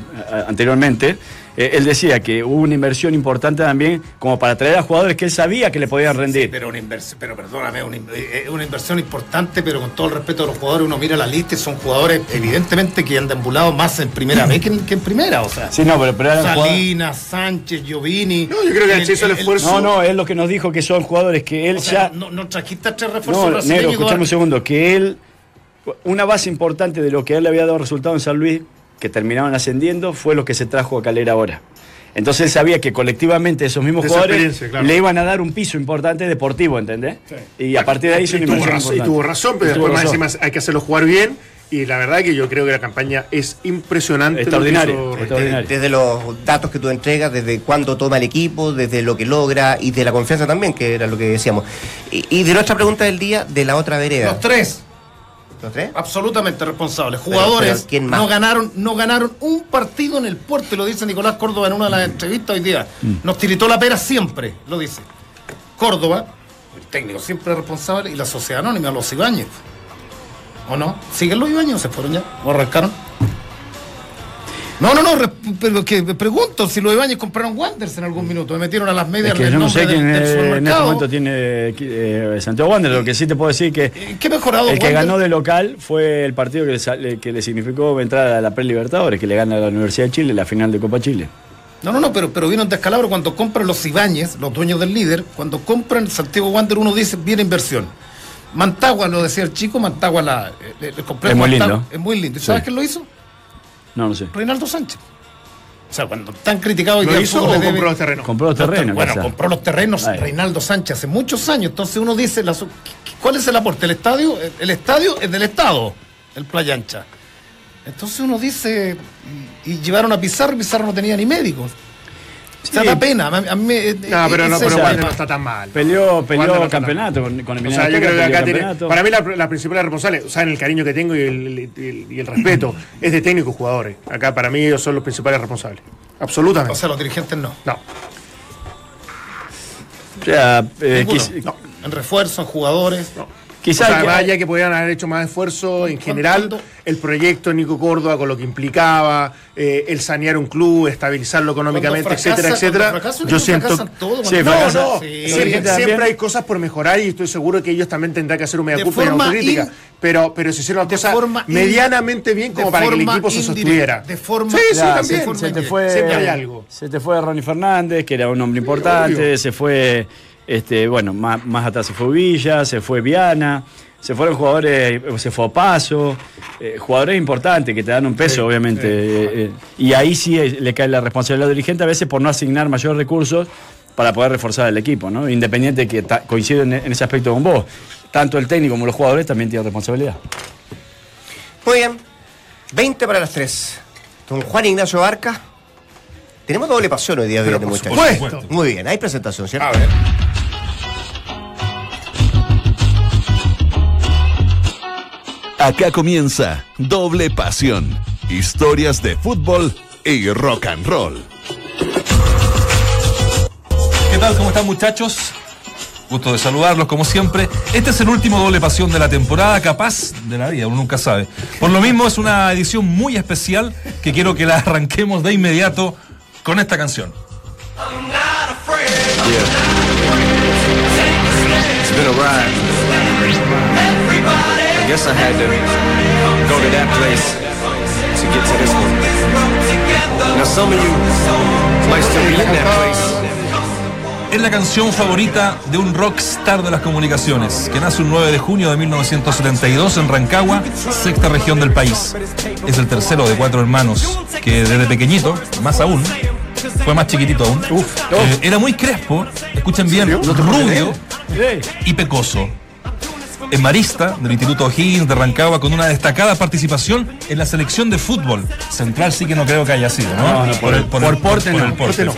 anteriormente, eh, él decía que hubo una inversión importante también como para traer a jugadores que él sabía que le podían rendir. pero, una inversión, pero perdóname, una, una, inversión importante, pero con todo el respeto a los jugadores, uno mira la lista y son jugadores evidentemente que han deambulado más en primera vez que en, primera. O sea, sí, no, pero, pero Salinas, Sánchez, Giovini. No, yo creo que el, hizo el, esfuerzo. No, no, es lo que nos dijo que son jugadores que él ya. no, no trajiste tres refuerzos no, Negro, escuchame un segundo, que él una base importante de lo que él le había dado resultado en San Luis, que terminaban ascendiendo, fue lo que se trajo a Calera ahora. Entonces él sabía que colectivamente esos mismos jugadores le iban a dar un piso importante deportivo, ¿entendés? Y a partir de ahí tuvo razón, y tuvo razón, pero después más encima hay que hacerlo jugar bien. Y la verdad que yo creo que la campaña es impresionante. Extraordinario. Desde, los datos que tú entregas, desde cuándo toma el equipo, desde lo que logra y de la confianza también, que era lo que decíamos. Y, y de nuestra pregunta del día, de la otra vereda. Los tres. Absolutamente responsables. Jugadores no ganaron, no ganaron un partido en el puerto, lo dice Nicolás Córdoba en una de las entrevistas hoy día. Mm. Nos tiritó la pera siempre, lo dice. Córdoba, el técnico siempre responsable, y la sociedad anónima, los Ibáñez. ¿O no? ¿Siguen los Ibáñez o se fueron ya? ¿O arrancaron? No, no, no, pero que pregunto si los Ibáñez compraron Wanderers en algún minuto. Me metieron a las medias es que no sé quién en este momento tiene eh, Santiago Wanderers. Lo que sí te puedo decir que eh, ¿Qué mejorado el que ganó de local fue el partido que le, que le significó entrar a la Pre-Libertadores, que le gana a la Universidad de Chile la final de Copa Chile. No, no, no, pero, pero vino en descalabro cuando compran los Ibáñez, los dueños del líder, cuando compran Santiago Wander uno dice, viene inversión. Mantagua, lo decía el chico, Mantagua la, eh, es muy lindo. Es muy lindo. ¿Sabes quién lo hizo? No, no sé. Reinaldo Sánchez. O sea, cuando tan criticado ¿Lo hizo o compró los terrenos? Compró los terrenos. Bueno, compró los terrenos Reinaldo Sánchez hace muchos años. Entonces uno dice, ¿cuál es el aporte? El estadio, el estadio es del Estado, el Playa Ancha. Entonces uno dice, y, llevaron a Pizarro y Pizarro no tenía ni médicos. Sí. da pena. A mí, eh, no, pero no, pero no está tan mal. Peleó, peleó el campeonato con, con el O sea, yo creo que acá tiene, Para mí la, la principal responsable, saben el cariño que tengo y el, y el respeto, es de técnicos jugadores. Acá para mí ellos son los principales responsables. Absolutamente. O sea, los dirigentes no. No. O sea, eh, no. En refuerzo, en jugadores. No. Quizás o sea, vaya que podrían haber hecho más esfuerzo en general. El proyecto de Nico Córdoba con lo que implicaba, eh, el sanear un club, estabilizarlo económicamente, etcétera, etcétera. Yo siento. Todo, sí, no, no. Sí. Siempre, hay cosas por mejorar y estoy seguro que ellos también tendrán que hacer un media culpa y autocrítica. Pero, pero se hicieron las cosas medianamente bien como para que el equipo se sostuviera. De forma sí, sí, también. Se, te fue, siempre hay algo. Se te fue Ronnie Fernández, que era un hombre importante, se fue. Este, bueno, más, más atrás se fue Villa, se fue Viana, se fueron jugadores, se fue Paso, eh, jugadores importantes que te dan un peso, obviamente. Eh, eh, y ahí sí le cae la responsabilidad al dirigente a veces por no asignar mayores recursos para poder reforzar el equipo, ¿no? Independiente que coincide en, ese aspecto con vos. Tanto el técnico como los jugadores también tienen responsabilidad. Muy bien. 20 para las 3. Don Juan Ignacio Barca. Tenemos doble pasión hoy día, muchachos. Muy bien, hay presentación, ¿cierto? A ver. Acá comienza Doble Pasión. Historias de fútbol y rock and roll. ¿Qué tal? ¿Cómo están muchachos? Gusto de saludarlos como siempre. Este es el último doble pasión de la temporada, capaz de la vida, uno nunca sabe. Por lo mismo es una edición muy especial que quiero que la arranquemos de inmediato con esta canción. guess I had to go to that place to get to this one. Now some of you might still be in that place. Es la canción favorita de un rockstar de las comunicaciones, que nace un 9 de junio de 1972 en Rancagua, sexta región del país. Es el tercero de cuatro hermanos, que desde pequeñito, más aún, fue más chiquitito aún, eh, era muy crespo, escuchen bien, rubio y pecoso en marista del Instituto O'Higgins de Rancagua con una destacada participación en la selección de fútbol. Central sí que no creo que haya sido, ¿no? por, el, porte, no,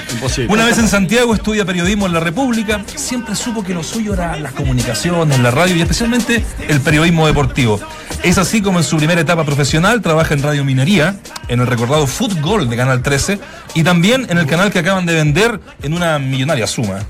Una vez en Santiago estudia periodismo en la República, siempre supo que lo suyo era las comunicaciones, la radio y especialmente el periodismo deportivo. Es así como en su primera etapa profesional trabaja en Radio Minería, en el recordado Fútbol de Canal 13 y también en el canal que acaban de vender en una millonaria suma.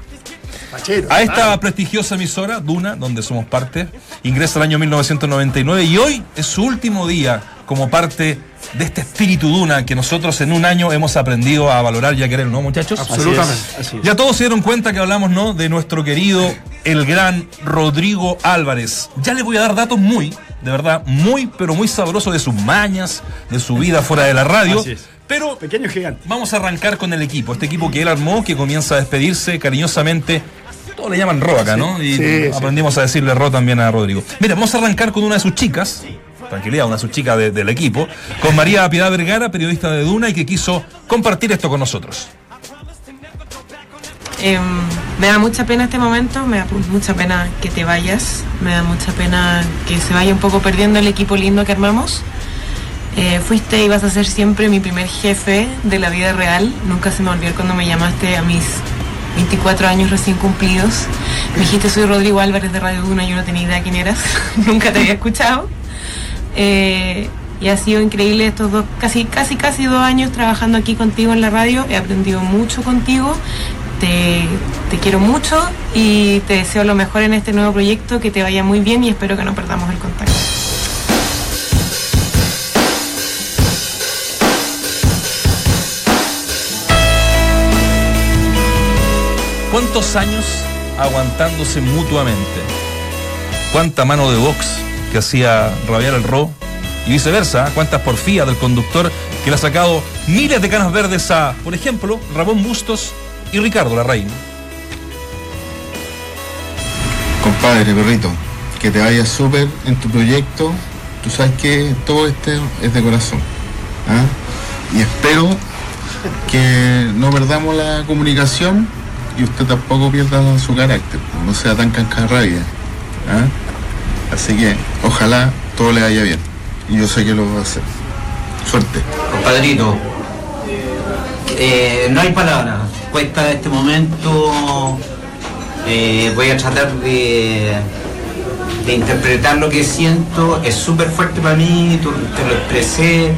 A esta prestigiosa emisora, Duna, donde somos parte. Ingresa el año 1999 y hoy es su último día como parte de este espíritu Duna que nosotros en un año hemos aprendido a valorar y a querer, ¿no, muchachos? Absolutamente. Ya todos se dieron cuenta que hablamos, ¿no? De nuestro querido, el gran Rodrigo Álvarez. Ya les voy a dar datos muy, de verdad, muy, pero muy sabrosos de sus mañas, de su vida fuera de la radio. Pero pequeño gigante. Vamos a arrancar con el equipo, este equipo que él armó, que comienza a despedirse cariñosamente. Todos le llaman Ro acá, ¿no? Y aprendimos a decirle Ro también a Rodrigo. Mira, vamos a arrancar con una de sus chicas, tranquilidad, una de sus chicas del equipo, con María Piedad Vergara, periodista de Duna y que quiso compartir esto con nosotros. Em, me da mucha pena este momento, me da mucha pena que te vayas, me da mucha pena que se vaya un poco perdiendo el equipo lindo que armamos. Eh, fuiste y vas a ser siempre mi primer jefe de la vida real. Nunca se me olvidó cuando me llamaste a mis 24 años recién cumplidos. Me dijiste, soy Rodrigo Álvarez de Radio Duna, yo no tenía idea quién eras, nunca te había escuchado. Eh, y ha sido increíble estos dos, casi, casi, casi dos años trabajando aquí contigo en la radio. He aprendido mucho contigo. Te, te quiero mucho y te deseo lo mejor en este nuevo proyecto, que te vaya muy bien y espero que no perdamos el contacto. ¿Cuántos años aguantándose mutuamente? ¿Cuánta mano de box hacía rabiar el ro? Y viceversa, ¿cuántas porfías del conductor que le ha sacado miles de canas verdes a, por ejemplo, Ramón Bustos y Ricardo Larraín? Compadre, perrito, que te vayas súper en tu proyecto. Tú sabes que todo este es de corazón. ¿ah? Y espero que no perdamos la comunicación y usted tampoco pierda su carácter, no sea tan cancarrabia. ¿ah? Así que ojalá todo le vaya bien. Y yo sé que lo va a hacer. Suerte. Compadrito, eh, no hay palabras. Cuesta este momento. Eh, voy a tratar de, de interpretar lo que siento. Es súper fuerte para mí, te lo expresé.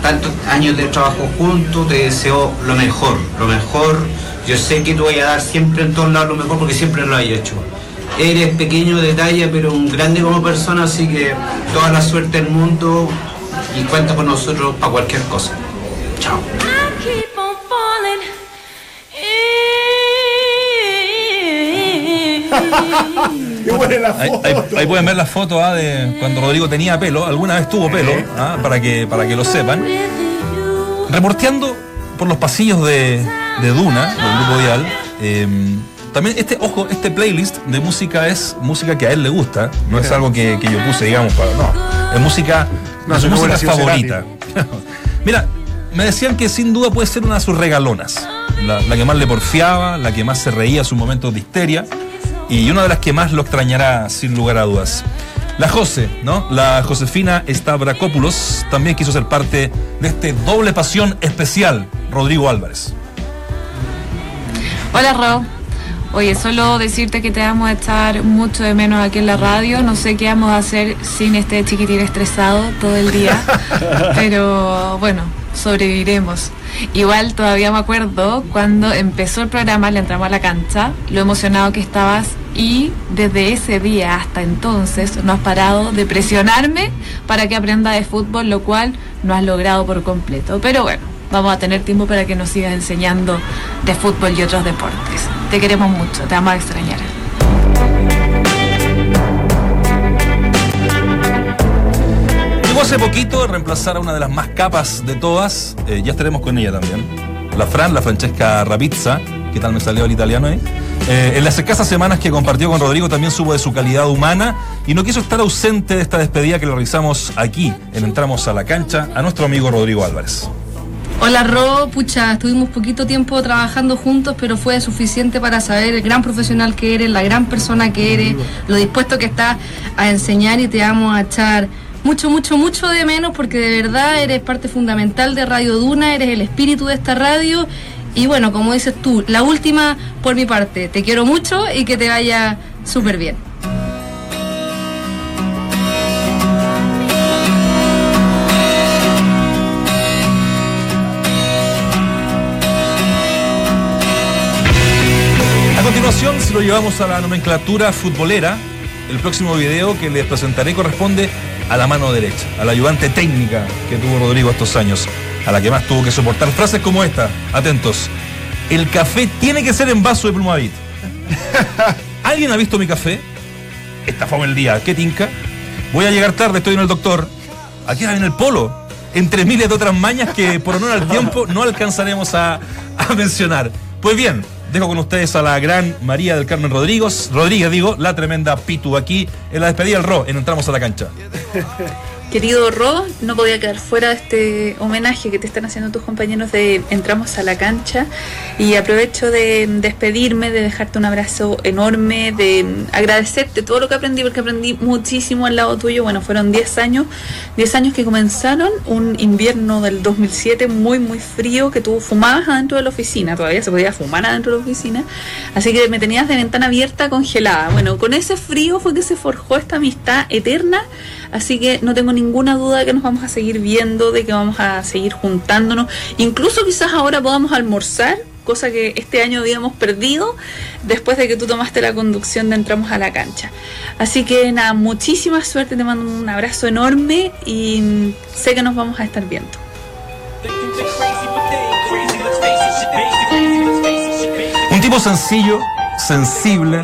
Tantos años de trabajo juntos, te deseo lo mejor, lo mejor yo sé que tú vas a dar siempre en todos lados lo mejor porque siempre lo has hecho. Eres pequeño de talla, pero un grande como persona, así que toda la suerte del mundo y cuenta con nosotros para cualquier cosa. Chao. ahí, pueden ver las fotos ah, de cuando Rodrigo tenía pelo, alguna vez tuvo pelo, ah, para, que, para que lo sepan. Reporteando por los pasillos de, de Duna, del grupo Dial. Em, también este, ojo, este playlist de música es música que a él le gusta, no es algo que, yo puse, digamos, para. No. Es música, no, su música favorita. Mira, me decían que sin duda puede ser una de sus regalonas. La, que más le porfiaba, la que más se reía a sus momentos de histeria y una de las que más lo extrañará sin lugar a dudas. La Jose, ¿no? La Josefina Stavrakopoulos también quiso ser parte de este doble pasión especial, Rodrigo Álvarez. Hola, Ro. Oye, solo decirte que te vamos a estar mucho de menos aquí en la radio. No sé qué vamos a hacer sin este chiquitín estresado todo el día. pero bueno, sobreviviremos. Igual todavía me acuerdo cuando empezó el programa, le entramos a la cancha, lo emocionado que estabas y desde ese día hasta entonces no has parado de presionarme para que aprenda de fútbol, lo cual no has logrado por completo. Pero bueno, vamos a tener tiempo para que nos sigas enseñando de fútbol y otros deportes. Te queremos mucho, te vamos a extrañar. Llegó hace poquito a reemplazar a una de las más capas de todas, eh, ya estaremos con ella también. La Fran, la Francesca Rapizza, ¿qué tal me salió el italiano ahí? Eh, en las escasas semanas que compartió con Rodrigo también supo de su calidad humana y no quiso estar ausente de esta despedida que lo realizamos aquí, en Entramos a la Cancha, a nuestro amigo Rodrigo Álvarez. Hola Ro, pucha, estuvimos poquito tiempo trabajando juntos, pero fue suficiente para saber el gran profesional que eres, la gran persona que eres, lo dispuesto que estás a enseñar y te vamos a echar mucho, mucho, mucho de menos porque de verdad eres parte fundamental de Radio Duna, eres el espíritu de esta radio. Y bueno, como dices tú, la última por mi parte, te quiero mucho y que te vaya súper bien. Lo llevamos a la nomenclatura futbolera, el próximo video que les presentaré corresponde a la mano derecha, a la ayudante técnica que tuvo Rodrigo estos años, a la que más tuvo que soportar frases como esta. Atentos. El café tiene que ser en vaso de plumavit. ¿Alguien ha visto mi café? Esta fue el día. ¿Qué tinca? Voy a llegar tarde, estoy en el doctor. Aquí en el polo. Entre miles de otras mañas que por honor al tiempo no alcanzaremos a, a mencionar. Pues bien, dejo con ustedes a la gran María del Carmen Rodríguez, Rodríguez digo, la tremenda Pitu aquí en la despedida del Ro, en Entramos a la Cancha. Querido Ro, no podía quedar fuera de este homenaje que te están haciendo tus compañeros de Entramos a la cancha y aprovecho de despedirme, de dejarte un abrazo enorme, de agradecerte todo lo que aprendí, porque aprendí muchísimo al lado tuyo. Bueno, fueron 10 años, 10 años que comenzaron un invierno del 2007 muy, muy frío, que tú fumabas adentro de la oficina, todavía se podía fumar adentro de la oficina, así que me tenías de ventana abierta congelada. Bueno, con ese frío fue que se forjó esta amistad eterna, así que no tengo ninguna duda de que nos vamos a seguir viendo, de que vamos a seguir juntándonos. Incluso quizás ahora podamos almorzar, cosa que este año habíamos perdido después de que tú tomaste la conducción de entramos a la cancha. Así que nada, muchísima suerte, te mando un abrazo enorme y sé que nos vamos a estar viendo. Un tipo sencillo, sensible,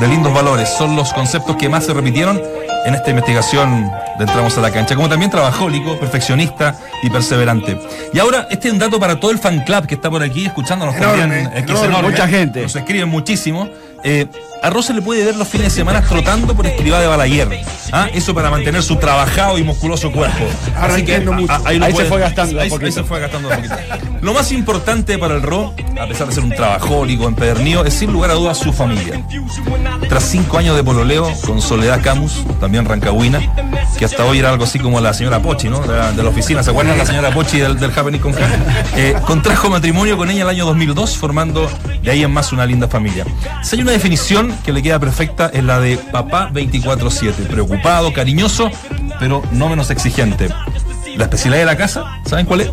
de lindos valores, son los conceptos que más se repitieron en esta investigación de Entramos a la Cancha, como también trabajólico, perfeccionista y perseverante. Y ahora, este es un dato para todo el fan club que está por aquí escuchándonos también, es que es enorme, mucha gente. Nos escriben muchísimo. Eh, a Rosa le puede ver los fines de semana trotando por Escribá de Balaguer. ¿ah? Eso para mantener su trabajado y musculoso cuerpo. Ahora Así que mucho. a- ahí, Ahí se puede- fue gastando ahí- ahí se fue gastando a poquito. Lo más importante para el Ro, a pesar de ser un trabajólico, empedernido, es sin lugar a dudas su familia. Tras cinco años de pololeo con Soledad Camus, también rancagüina, que hasta hoy era algo así como la señora Pochi, ¿no? De la, de la oficina, ¿se acuerdan la señora Pochi del, del Happening con? Eh, contrajo matrimonio con ella el año 2002, formando de ahí en más una linda familia. Si hay una definición que le queda perfecta, es la de papá 24-7, preocupado, cariñoso, pero no menos exigente. La especialidad de la casa, ¿saben cuál es?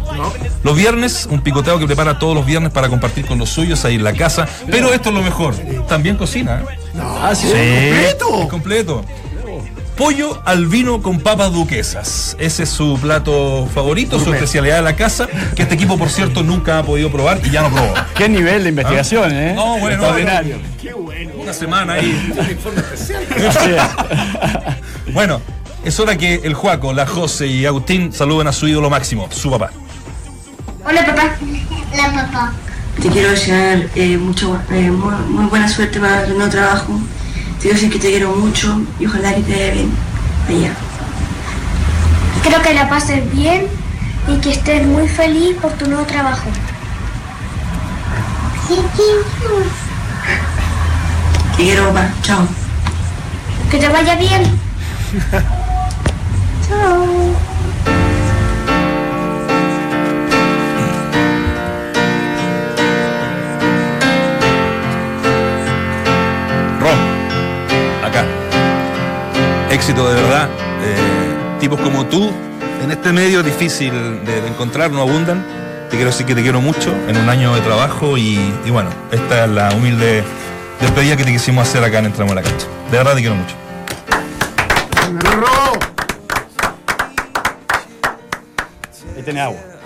Los viernes, un picoteo que prepara todos los viernes para compartir con los suyos ahí en la casa. Pero esto es lo mejor, también cocina. ¿eh? Ah. ¿Completo? completo. Pollo al vino con papas duquesas. Ese es su plato favorito, su especialidad de la casa, que este equipo, por cierto, nunca ha podido probar y ya no probó. Qué nivel de investigación, ¿eh? No, bueno, Extraordinario. Una semana ahí. bueno, es hora que el Juaco, la José y Agustín saluden a su ídolo máximo, su papá. Hola papá. Hola papá. Te quiero desear eh, mucho, eh, muy, muy buena suerte para tu nuevo trabajo. Te quiero decir que te quiero mucho y ojalá que te vaya bien allá. Espero que la pases bien y que estés muy feliz por tu nuevo trabajo. Te quiero papá. Chao. Que te vaya bien. Chao. Éxito de verdad. Eh, tipos como tú, en este medio difícil de, encontrar, no abundan. Te quiero decir que te quiero mucho en un año de trabajo y, y bueno, esta es la humilde despedida que te quisimos hacer acá en Entramos a la Cancha. De verdad te quiero mucho. Ahí tenés agua.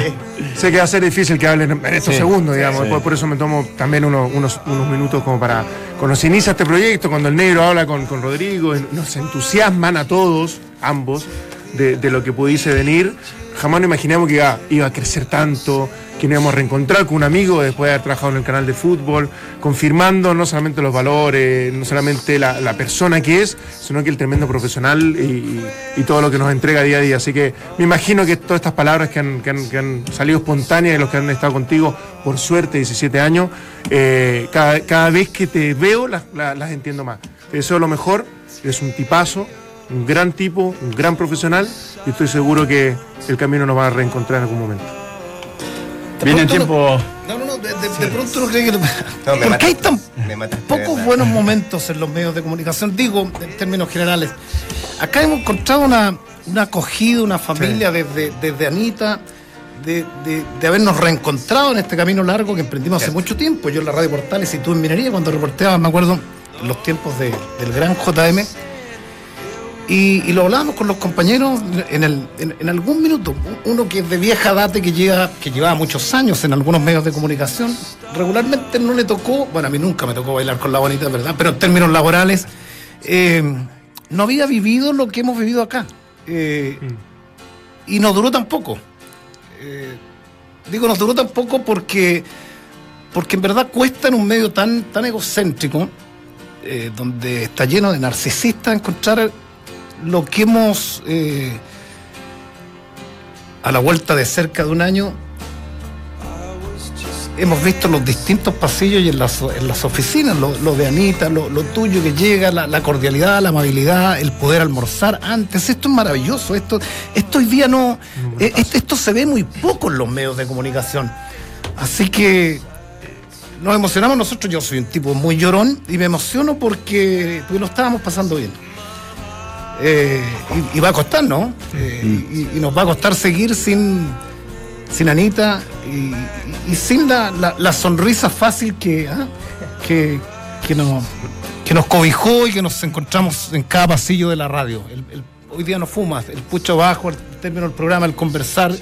Sé que va a ser difícil que hablen en estos Sí, segundos, digamos. sí. Por, eso me tomo también unos, unos, unos minutos como para. Cuando se inicia este proyecto, cuando el negro habla con, con Rodrigo, nos entusiasman a todos, ambos, de, de lo que pudiese venir. Jamás nos imaginamos que iba, iba a crecer tanto, que nos íbamos a reencontrar con un amigo después de haber trabajado en el canal de fútbol, confirmando no solamente los valores, no solamente la, la persona que es, sino que el tremendo profesional y, y- todo lo que nos entrega día a día. Así que me imagino que todas estas palabras que han, que han- que han salido espontáneas de los que han estado contigo, por suerte, 17 años, eh, cada, cada vez que te veo las, las- las entiendo más. Te deseo lo mejor, eres un tipazo, un gran tipo, un gran profesional y estoy seguro que el camino nos va a reencontrar en algún momento. Viene el tiempo. No, no, no, de, de- de pronto no creo que... No, me ¿Por qué hay tan me mataste, pocos verdad. buenos momentos en los medios de comunicación? Digo, en términos generales. Acá hemos encontrado una, una acogida, una familia desde, desde Anita, de, de, habernos reencontrado en este camino largo que emprendimos hace mucho tiempo. Yo en la Radio Portales y tú en Minería, cuando reporteaba, me acuerdo, los tiempos del gran JM. Y, lo hablábamos con los compañeros en, el, en, algún minuto. Uno que es de vieja data, que, lleva, que llevaba muchos años en algunos medios de comunicación, regularmente no le tocó, bueno, a mí nunca me tocó bailar con la bonita, ¿verdad? Pero en términos laborales, eh, no había vivido lo que hemos vivido acá. Eh, y no duró tampoco. Eh, digo, nos duró tampoco porque, porque en verdad cuesta en un medio tan, tan egocéntrico, donde está lleno de narcisistas, encontrar lo que hemos, eh, a la vuelta de cerca de un año, hemos visto los distintos pasillos y en las, en las oficinas, lo, de Anita, lo, tuyo que llega, la, cordialidad, la amabilidad, el poder almorzar antes. Esto es maravilloso. Esto, esto hoy día no. Eh, esto, se ve muy poco en los medios de comunicación. Así que nos emocionamos nosotros. Yo soy un tipo muy llorón y me emociono porque, porque lo estábamos pasando bien. Eh, y, va a costar, ¿no? Eh, y, nos va a costar seguir sin, sin Anita y, sin la, sonrisa fácil que, ¿ah? que, que, nos, que nos cobijó y que nos encontramos en cada pasillo de la radio. hoy día no fumas, el pucho bajo, el término del programa, el conversar.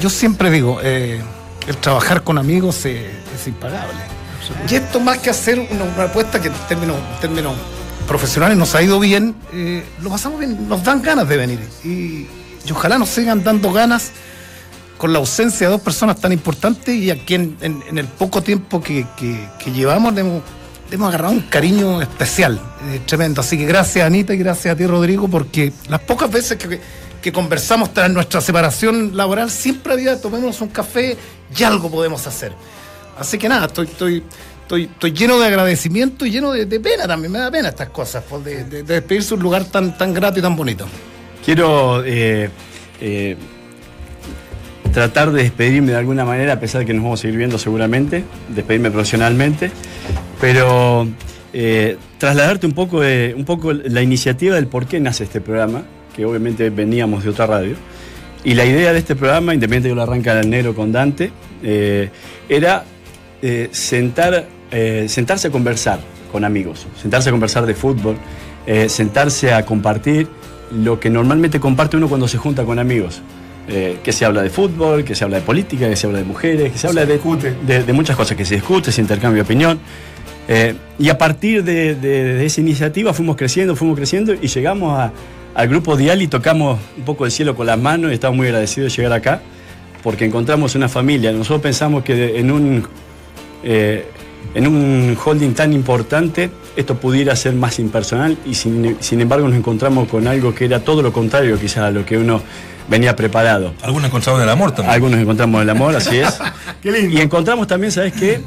Yo siempre digo, eh, el trabajar con amigos es, impagable. Y esto más que hacer una, apuesta que en términos, término profesionales nos ha ido bien, eh, lo pasamos bien, nos dan ganas de venir. Y, ojalá nos sigan dando ganas con la ausencia de dos personas tan importantes y a quien en, el poco tiempo que, llevamos le hemos, agarrado un cariño especial, eh, tremendo. Así que gracias Anita y gracias a ti Rodrigo, porque las pocas veces que, que conversamos tras nuestra separación laboral, siempre había tomémonos un café y algo podemos hacer. Así que nada, estoy estoy, estoy lleno de agradecimiento y lleno de, pena también, me da pena estas cosas, pues, de, despedirse un lugar tan, tan grato y tan bonito. Quiero eh, eh, tratar de despedirme de alguna manera, a pesar de que nos vamos a seguir viendo seguramente, despedirme profesionalmente, pero eh, trasladarte un poco, un poco la iniciativa del por qué nace este programa, que obviamente veníamos de otra radio. Y la idea de este programa, independientemente de que lo arranca el negro con Dante, era sentar eh, sentarse a conversar con amigos, sentarse a conversar de fútbol, eh, sentarse a compartir lo que normalmente comparte uno cuando se junta con amigos. Eh, que se habla de fútbol, que se habla de política, que se habla de mujeres, que se habla de, de, muchas cosas, que se discute, se intercambia opinión. y a partir de, esa iniciativa fuimos creciendo, fuimos creciendo y llegamos al grupo Dial y tocamos un poco el cielo con las manos y estamos muy agradecidos de llegar acá porque encontramos una familia. Nosotros pensamos que en un en un holding tan importante esto pudiera ser más impersonal y sin, embargo nos encontramos con algo que era todo lo contrario quizás a lo que uno venía preparado. Algunos encontramos el amor también. Algunos encontramos el amor, así es. Y encontramos también, ¿sabes qué?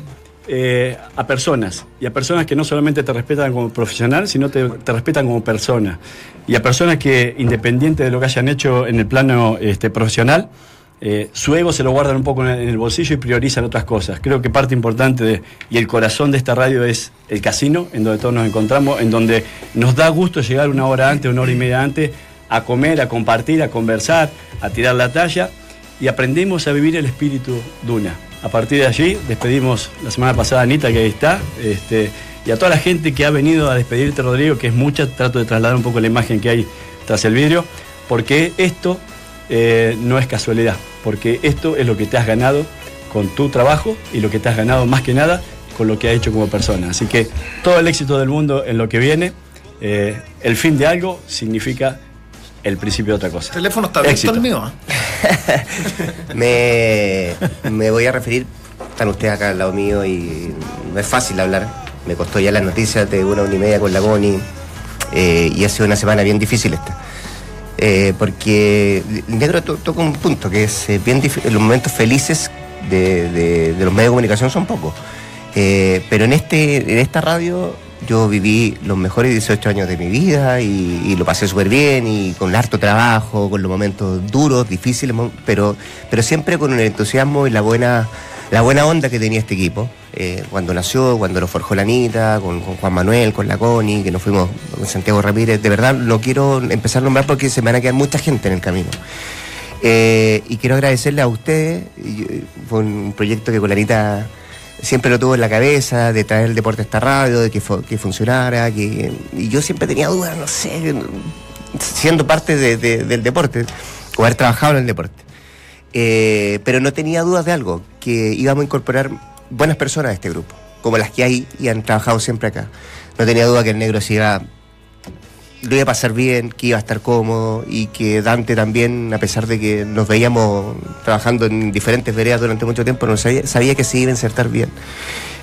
Eh, a personas, y a personas que no solamente te respetan como profesional, sino te, te, respetan como persona. Y a personas que, independiente de lo que hayan hecho en el plano este, profesional, eh, su ego se lo guardan un poco en el bolsillo y priorizan otras cosas. Creo que parte importante y el corazón de esta radio es el casino, en donde todos nos encontramos, en donde nos da gusto llegar una hora antes, una hora y media antes, a comer, a compartir, a conversar, a tirar la talla y aprendemos a vivir el espíritu Duna. A partir de allí despedimos la semana pasada a Anita, que ahí está, este, y a toda la gente que ha venido a despedirte, Rodrigo, que es mucha, trato de trasladar un poco la imagen que hay tras el vidrio, porque esto eh, no es casualidad porque esto es lo que te has ganado con tu trabajo y lo que te has ganado más que nada con lo que has hecho como persona. Así que todo el éxito del mundo en lo que viene, eh, el fin de algo significa el principio de otra cosa. El teléfono está abierto el mío. ¿eh? me, voy a referir, están ustedes acá al lado mío y no es fácil hablar. Me costó ya las noticias de una hora y media con la Goni eh, y ha sido una semana bien difícil esta. Eh, porque el negro toca un punto que es eh, bien los momentos felices de, los medios de comunicación son pocos. Eh, pero en, este, en esta radio yo viví los mejores 18 años de mi vida y, lo pasé súper bien y con harto trabajo, con los momentos duros, difíciles, pero, pero siempre con el entusiasmo y la buena, la buena onda que tenía este equipo. Eh, cuando nació, cuando lo forjó la Anita, con, Juan Manuel, con la Connie, que nos fuimos con Santiago Ramírez. De verdad, no quiero empezar a nombrar porque se me van a quedar mucha gente en el camino. Eh, y quiero agradecerle a ustedes. Fue un proyecto que Colarita siempre lo tuvo en la cabeza, de traer el deporte a esta radio, de que, que funcionara. Que, y yo siempre tenía dudas, no sé, siendo parte del deporte, o haber trabajado en el deporte. Eh, pero no tenía dudas de algo, que íbamos a incorporar buenas personas a este grupo, como las que hay y han trabajado siempre acá. No tenía duda que el negro iba, lo iba a pasar bien, que iba a estar cómodo y que Dante también, a pesar de que nos veíamos trabajando en diferentes veredas durante mucho tiempo, no sabía, sabía que se iba a insertar bien.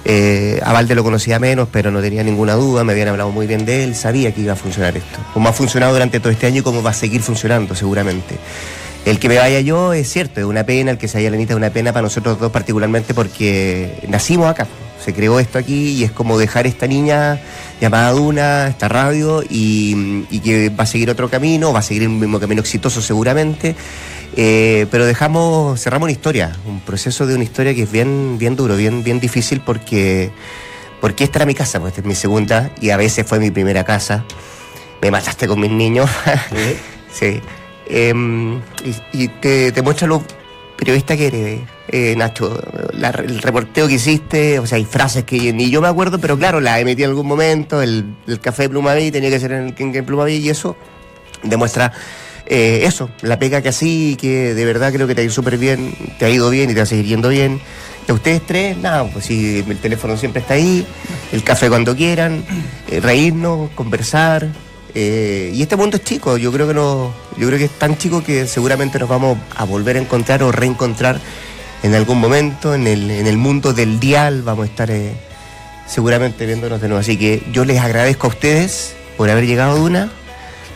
Eh, a Valde lo conocía menos, pero no tenía ninguna duda, me habían hablado muy bien de él, sabía que iba a funcionar esto. Como ha funcionado durante todo este año y como va a seguir funcionando seguramente. El que me vaya yo es cierto, es una pena, el que se vaya Lenita es una pena para nosotros dos particularmente porque nacimos acá, se creó esto aquí y es como dejar esta niña llamada Duna, esta radio y, que va a seguir otro camino, va a seguir un mismo camino exitoso seguramente, eh, pero dejamos, cerramos una historia, un proceso de una historia que es bien, bien duro, bien, bien difícil porque, porque esta era mi casa, pues esta es mi segunda y a veces fue mi primera casa. Me mataste con mis niños. sí. Em, y, te, muestra lo periodista que eres, eh, Nacho. el reporteo que hiciste, o sea, hay frases que ni yo me acuerdo, pero claro, la emití en algún momento. El, café de Plumaví tenía que ser en, en, Plumaví y eso demuestra eh, eso, la pega que así, que de verdad creo que te ha ido súper bien, te ha ido bien y te va a seguir yendo bien. De ustedes tres, nada, pues sí, el teléfono siempre está ahí, el café cuando quieran, eh, reírnos, conversar, eh, y este mundo es chico, yo creo que no, yo creo que es tan chico que seguramente nos vamos a volver a encontrar o reencontrar en algún momento en el, en el mundo del dial, vamos a estar eh, seguramente viéndonos de nuevo. Así que yo les agradezco a ustedes por haber llegado de una,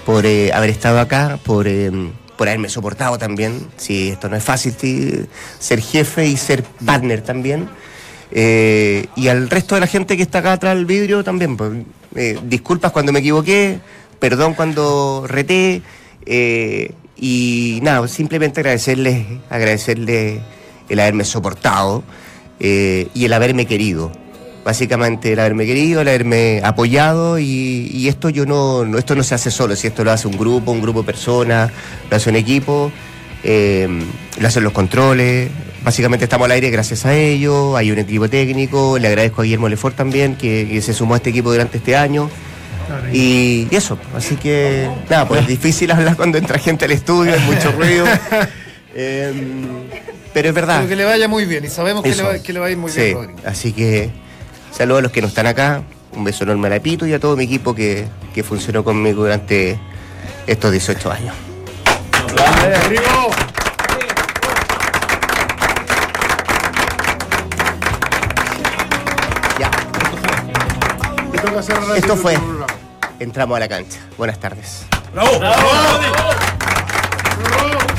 por eh, haber estado acá, por, por haberme soportado también. Si esto no es fácil, ser jefe y ser partner también. y al resto de la gente que está acá atrás del vidrio también, pues, disculpas cuando me equivoqué, perdón cuando reté. Eh, y nada, simplemente agradecerles, agradecerles el haberme soportado eh, y el haberme querido. Básicamente el haberme querido, el haberme apoyado y, esto yo no, esto no se hace solo, si esto lo hace un grupo, un grupo de personas, lo hace un equipo, eh, lo hacen los controles, básicamente estamos al aire gracias a ellos, hay un equipo técnico, le agradezco a Guillermo Lefort también que se sumó a este equipo durante este año. Y, eso, así que nada, pues es difícil hablar cuando entra gente al estudio, hay mucho ruido. Em, pero es verdad. Pero que le vaya muy bien y sabemos que le, va, que le, va, a ir muy bien, Rodrigo. Así que saludos a los que no están acá, un beso enorme a la Pito y a todo mi equipo que, que funcionó conmigo durante estos 18 años. Esto fue entramos a la cancha. Buenas tardes. ¡Bravo! ¡Bravo! ¡Bravo!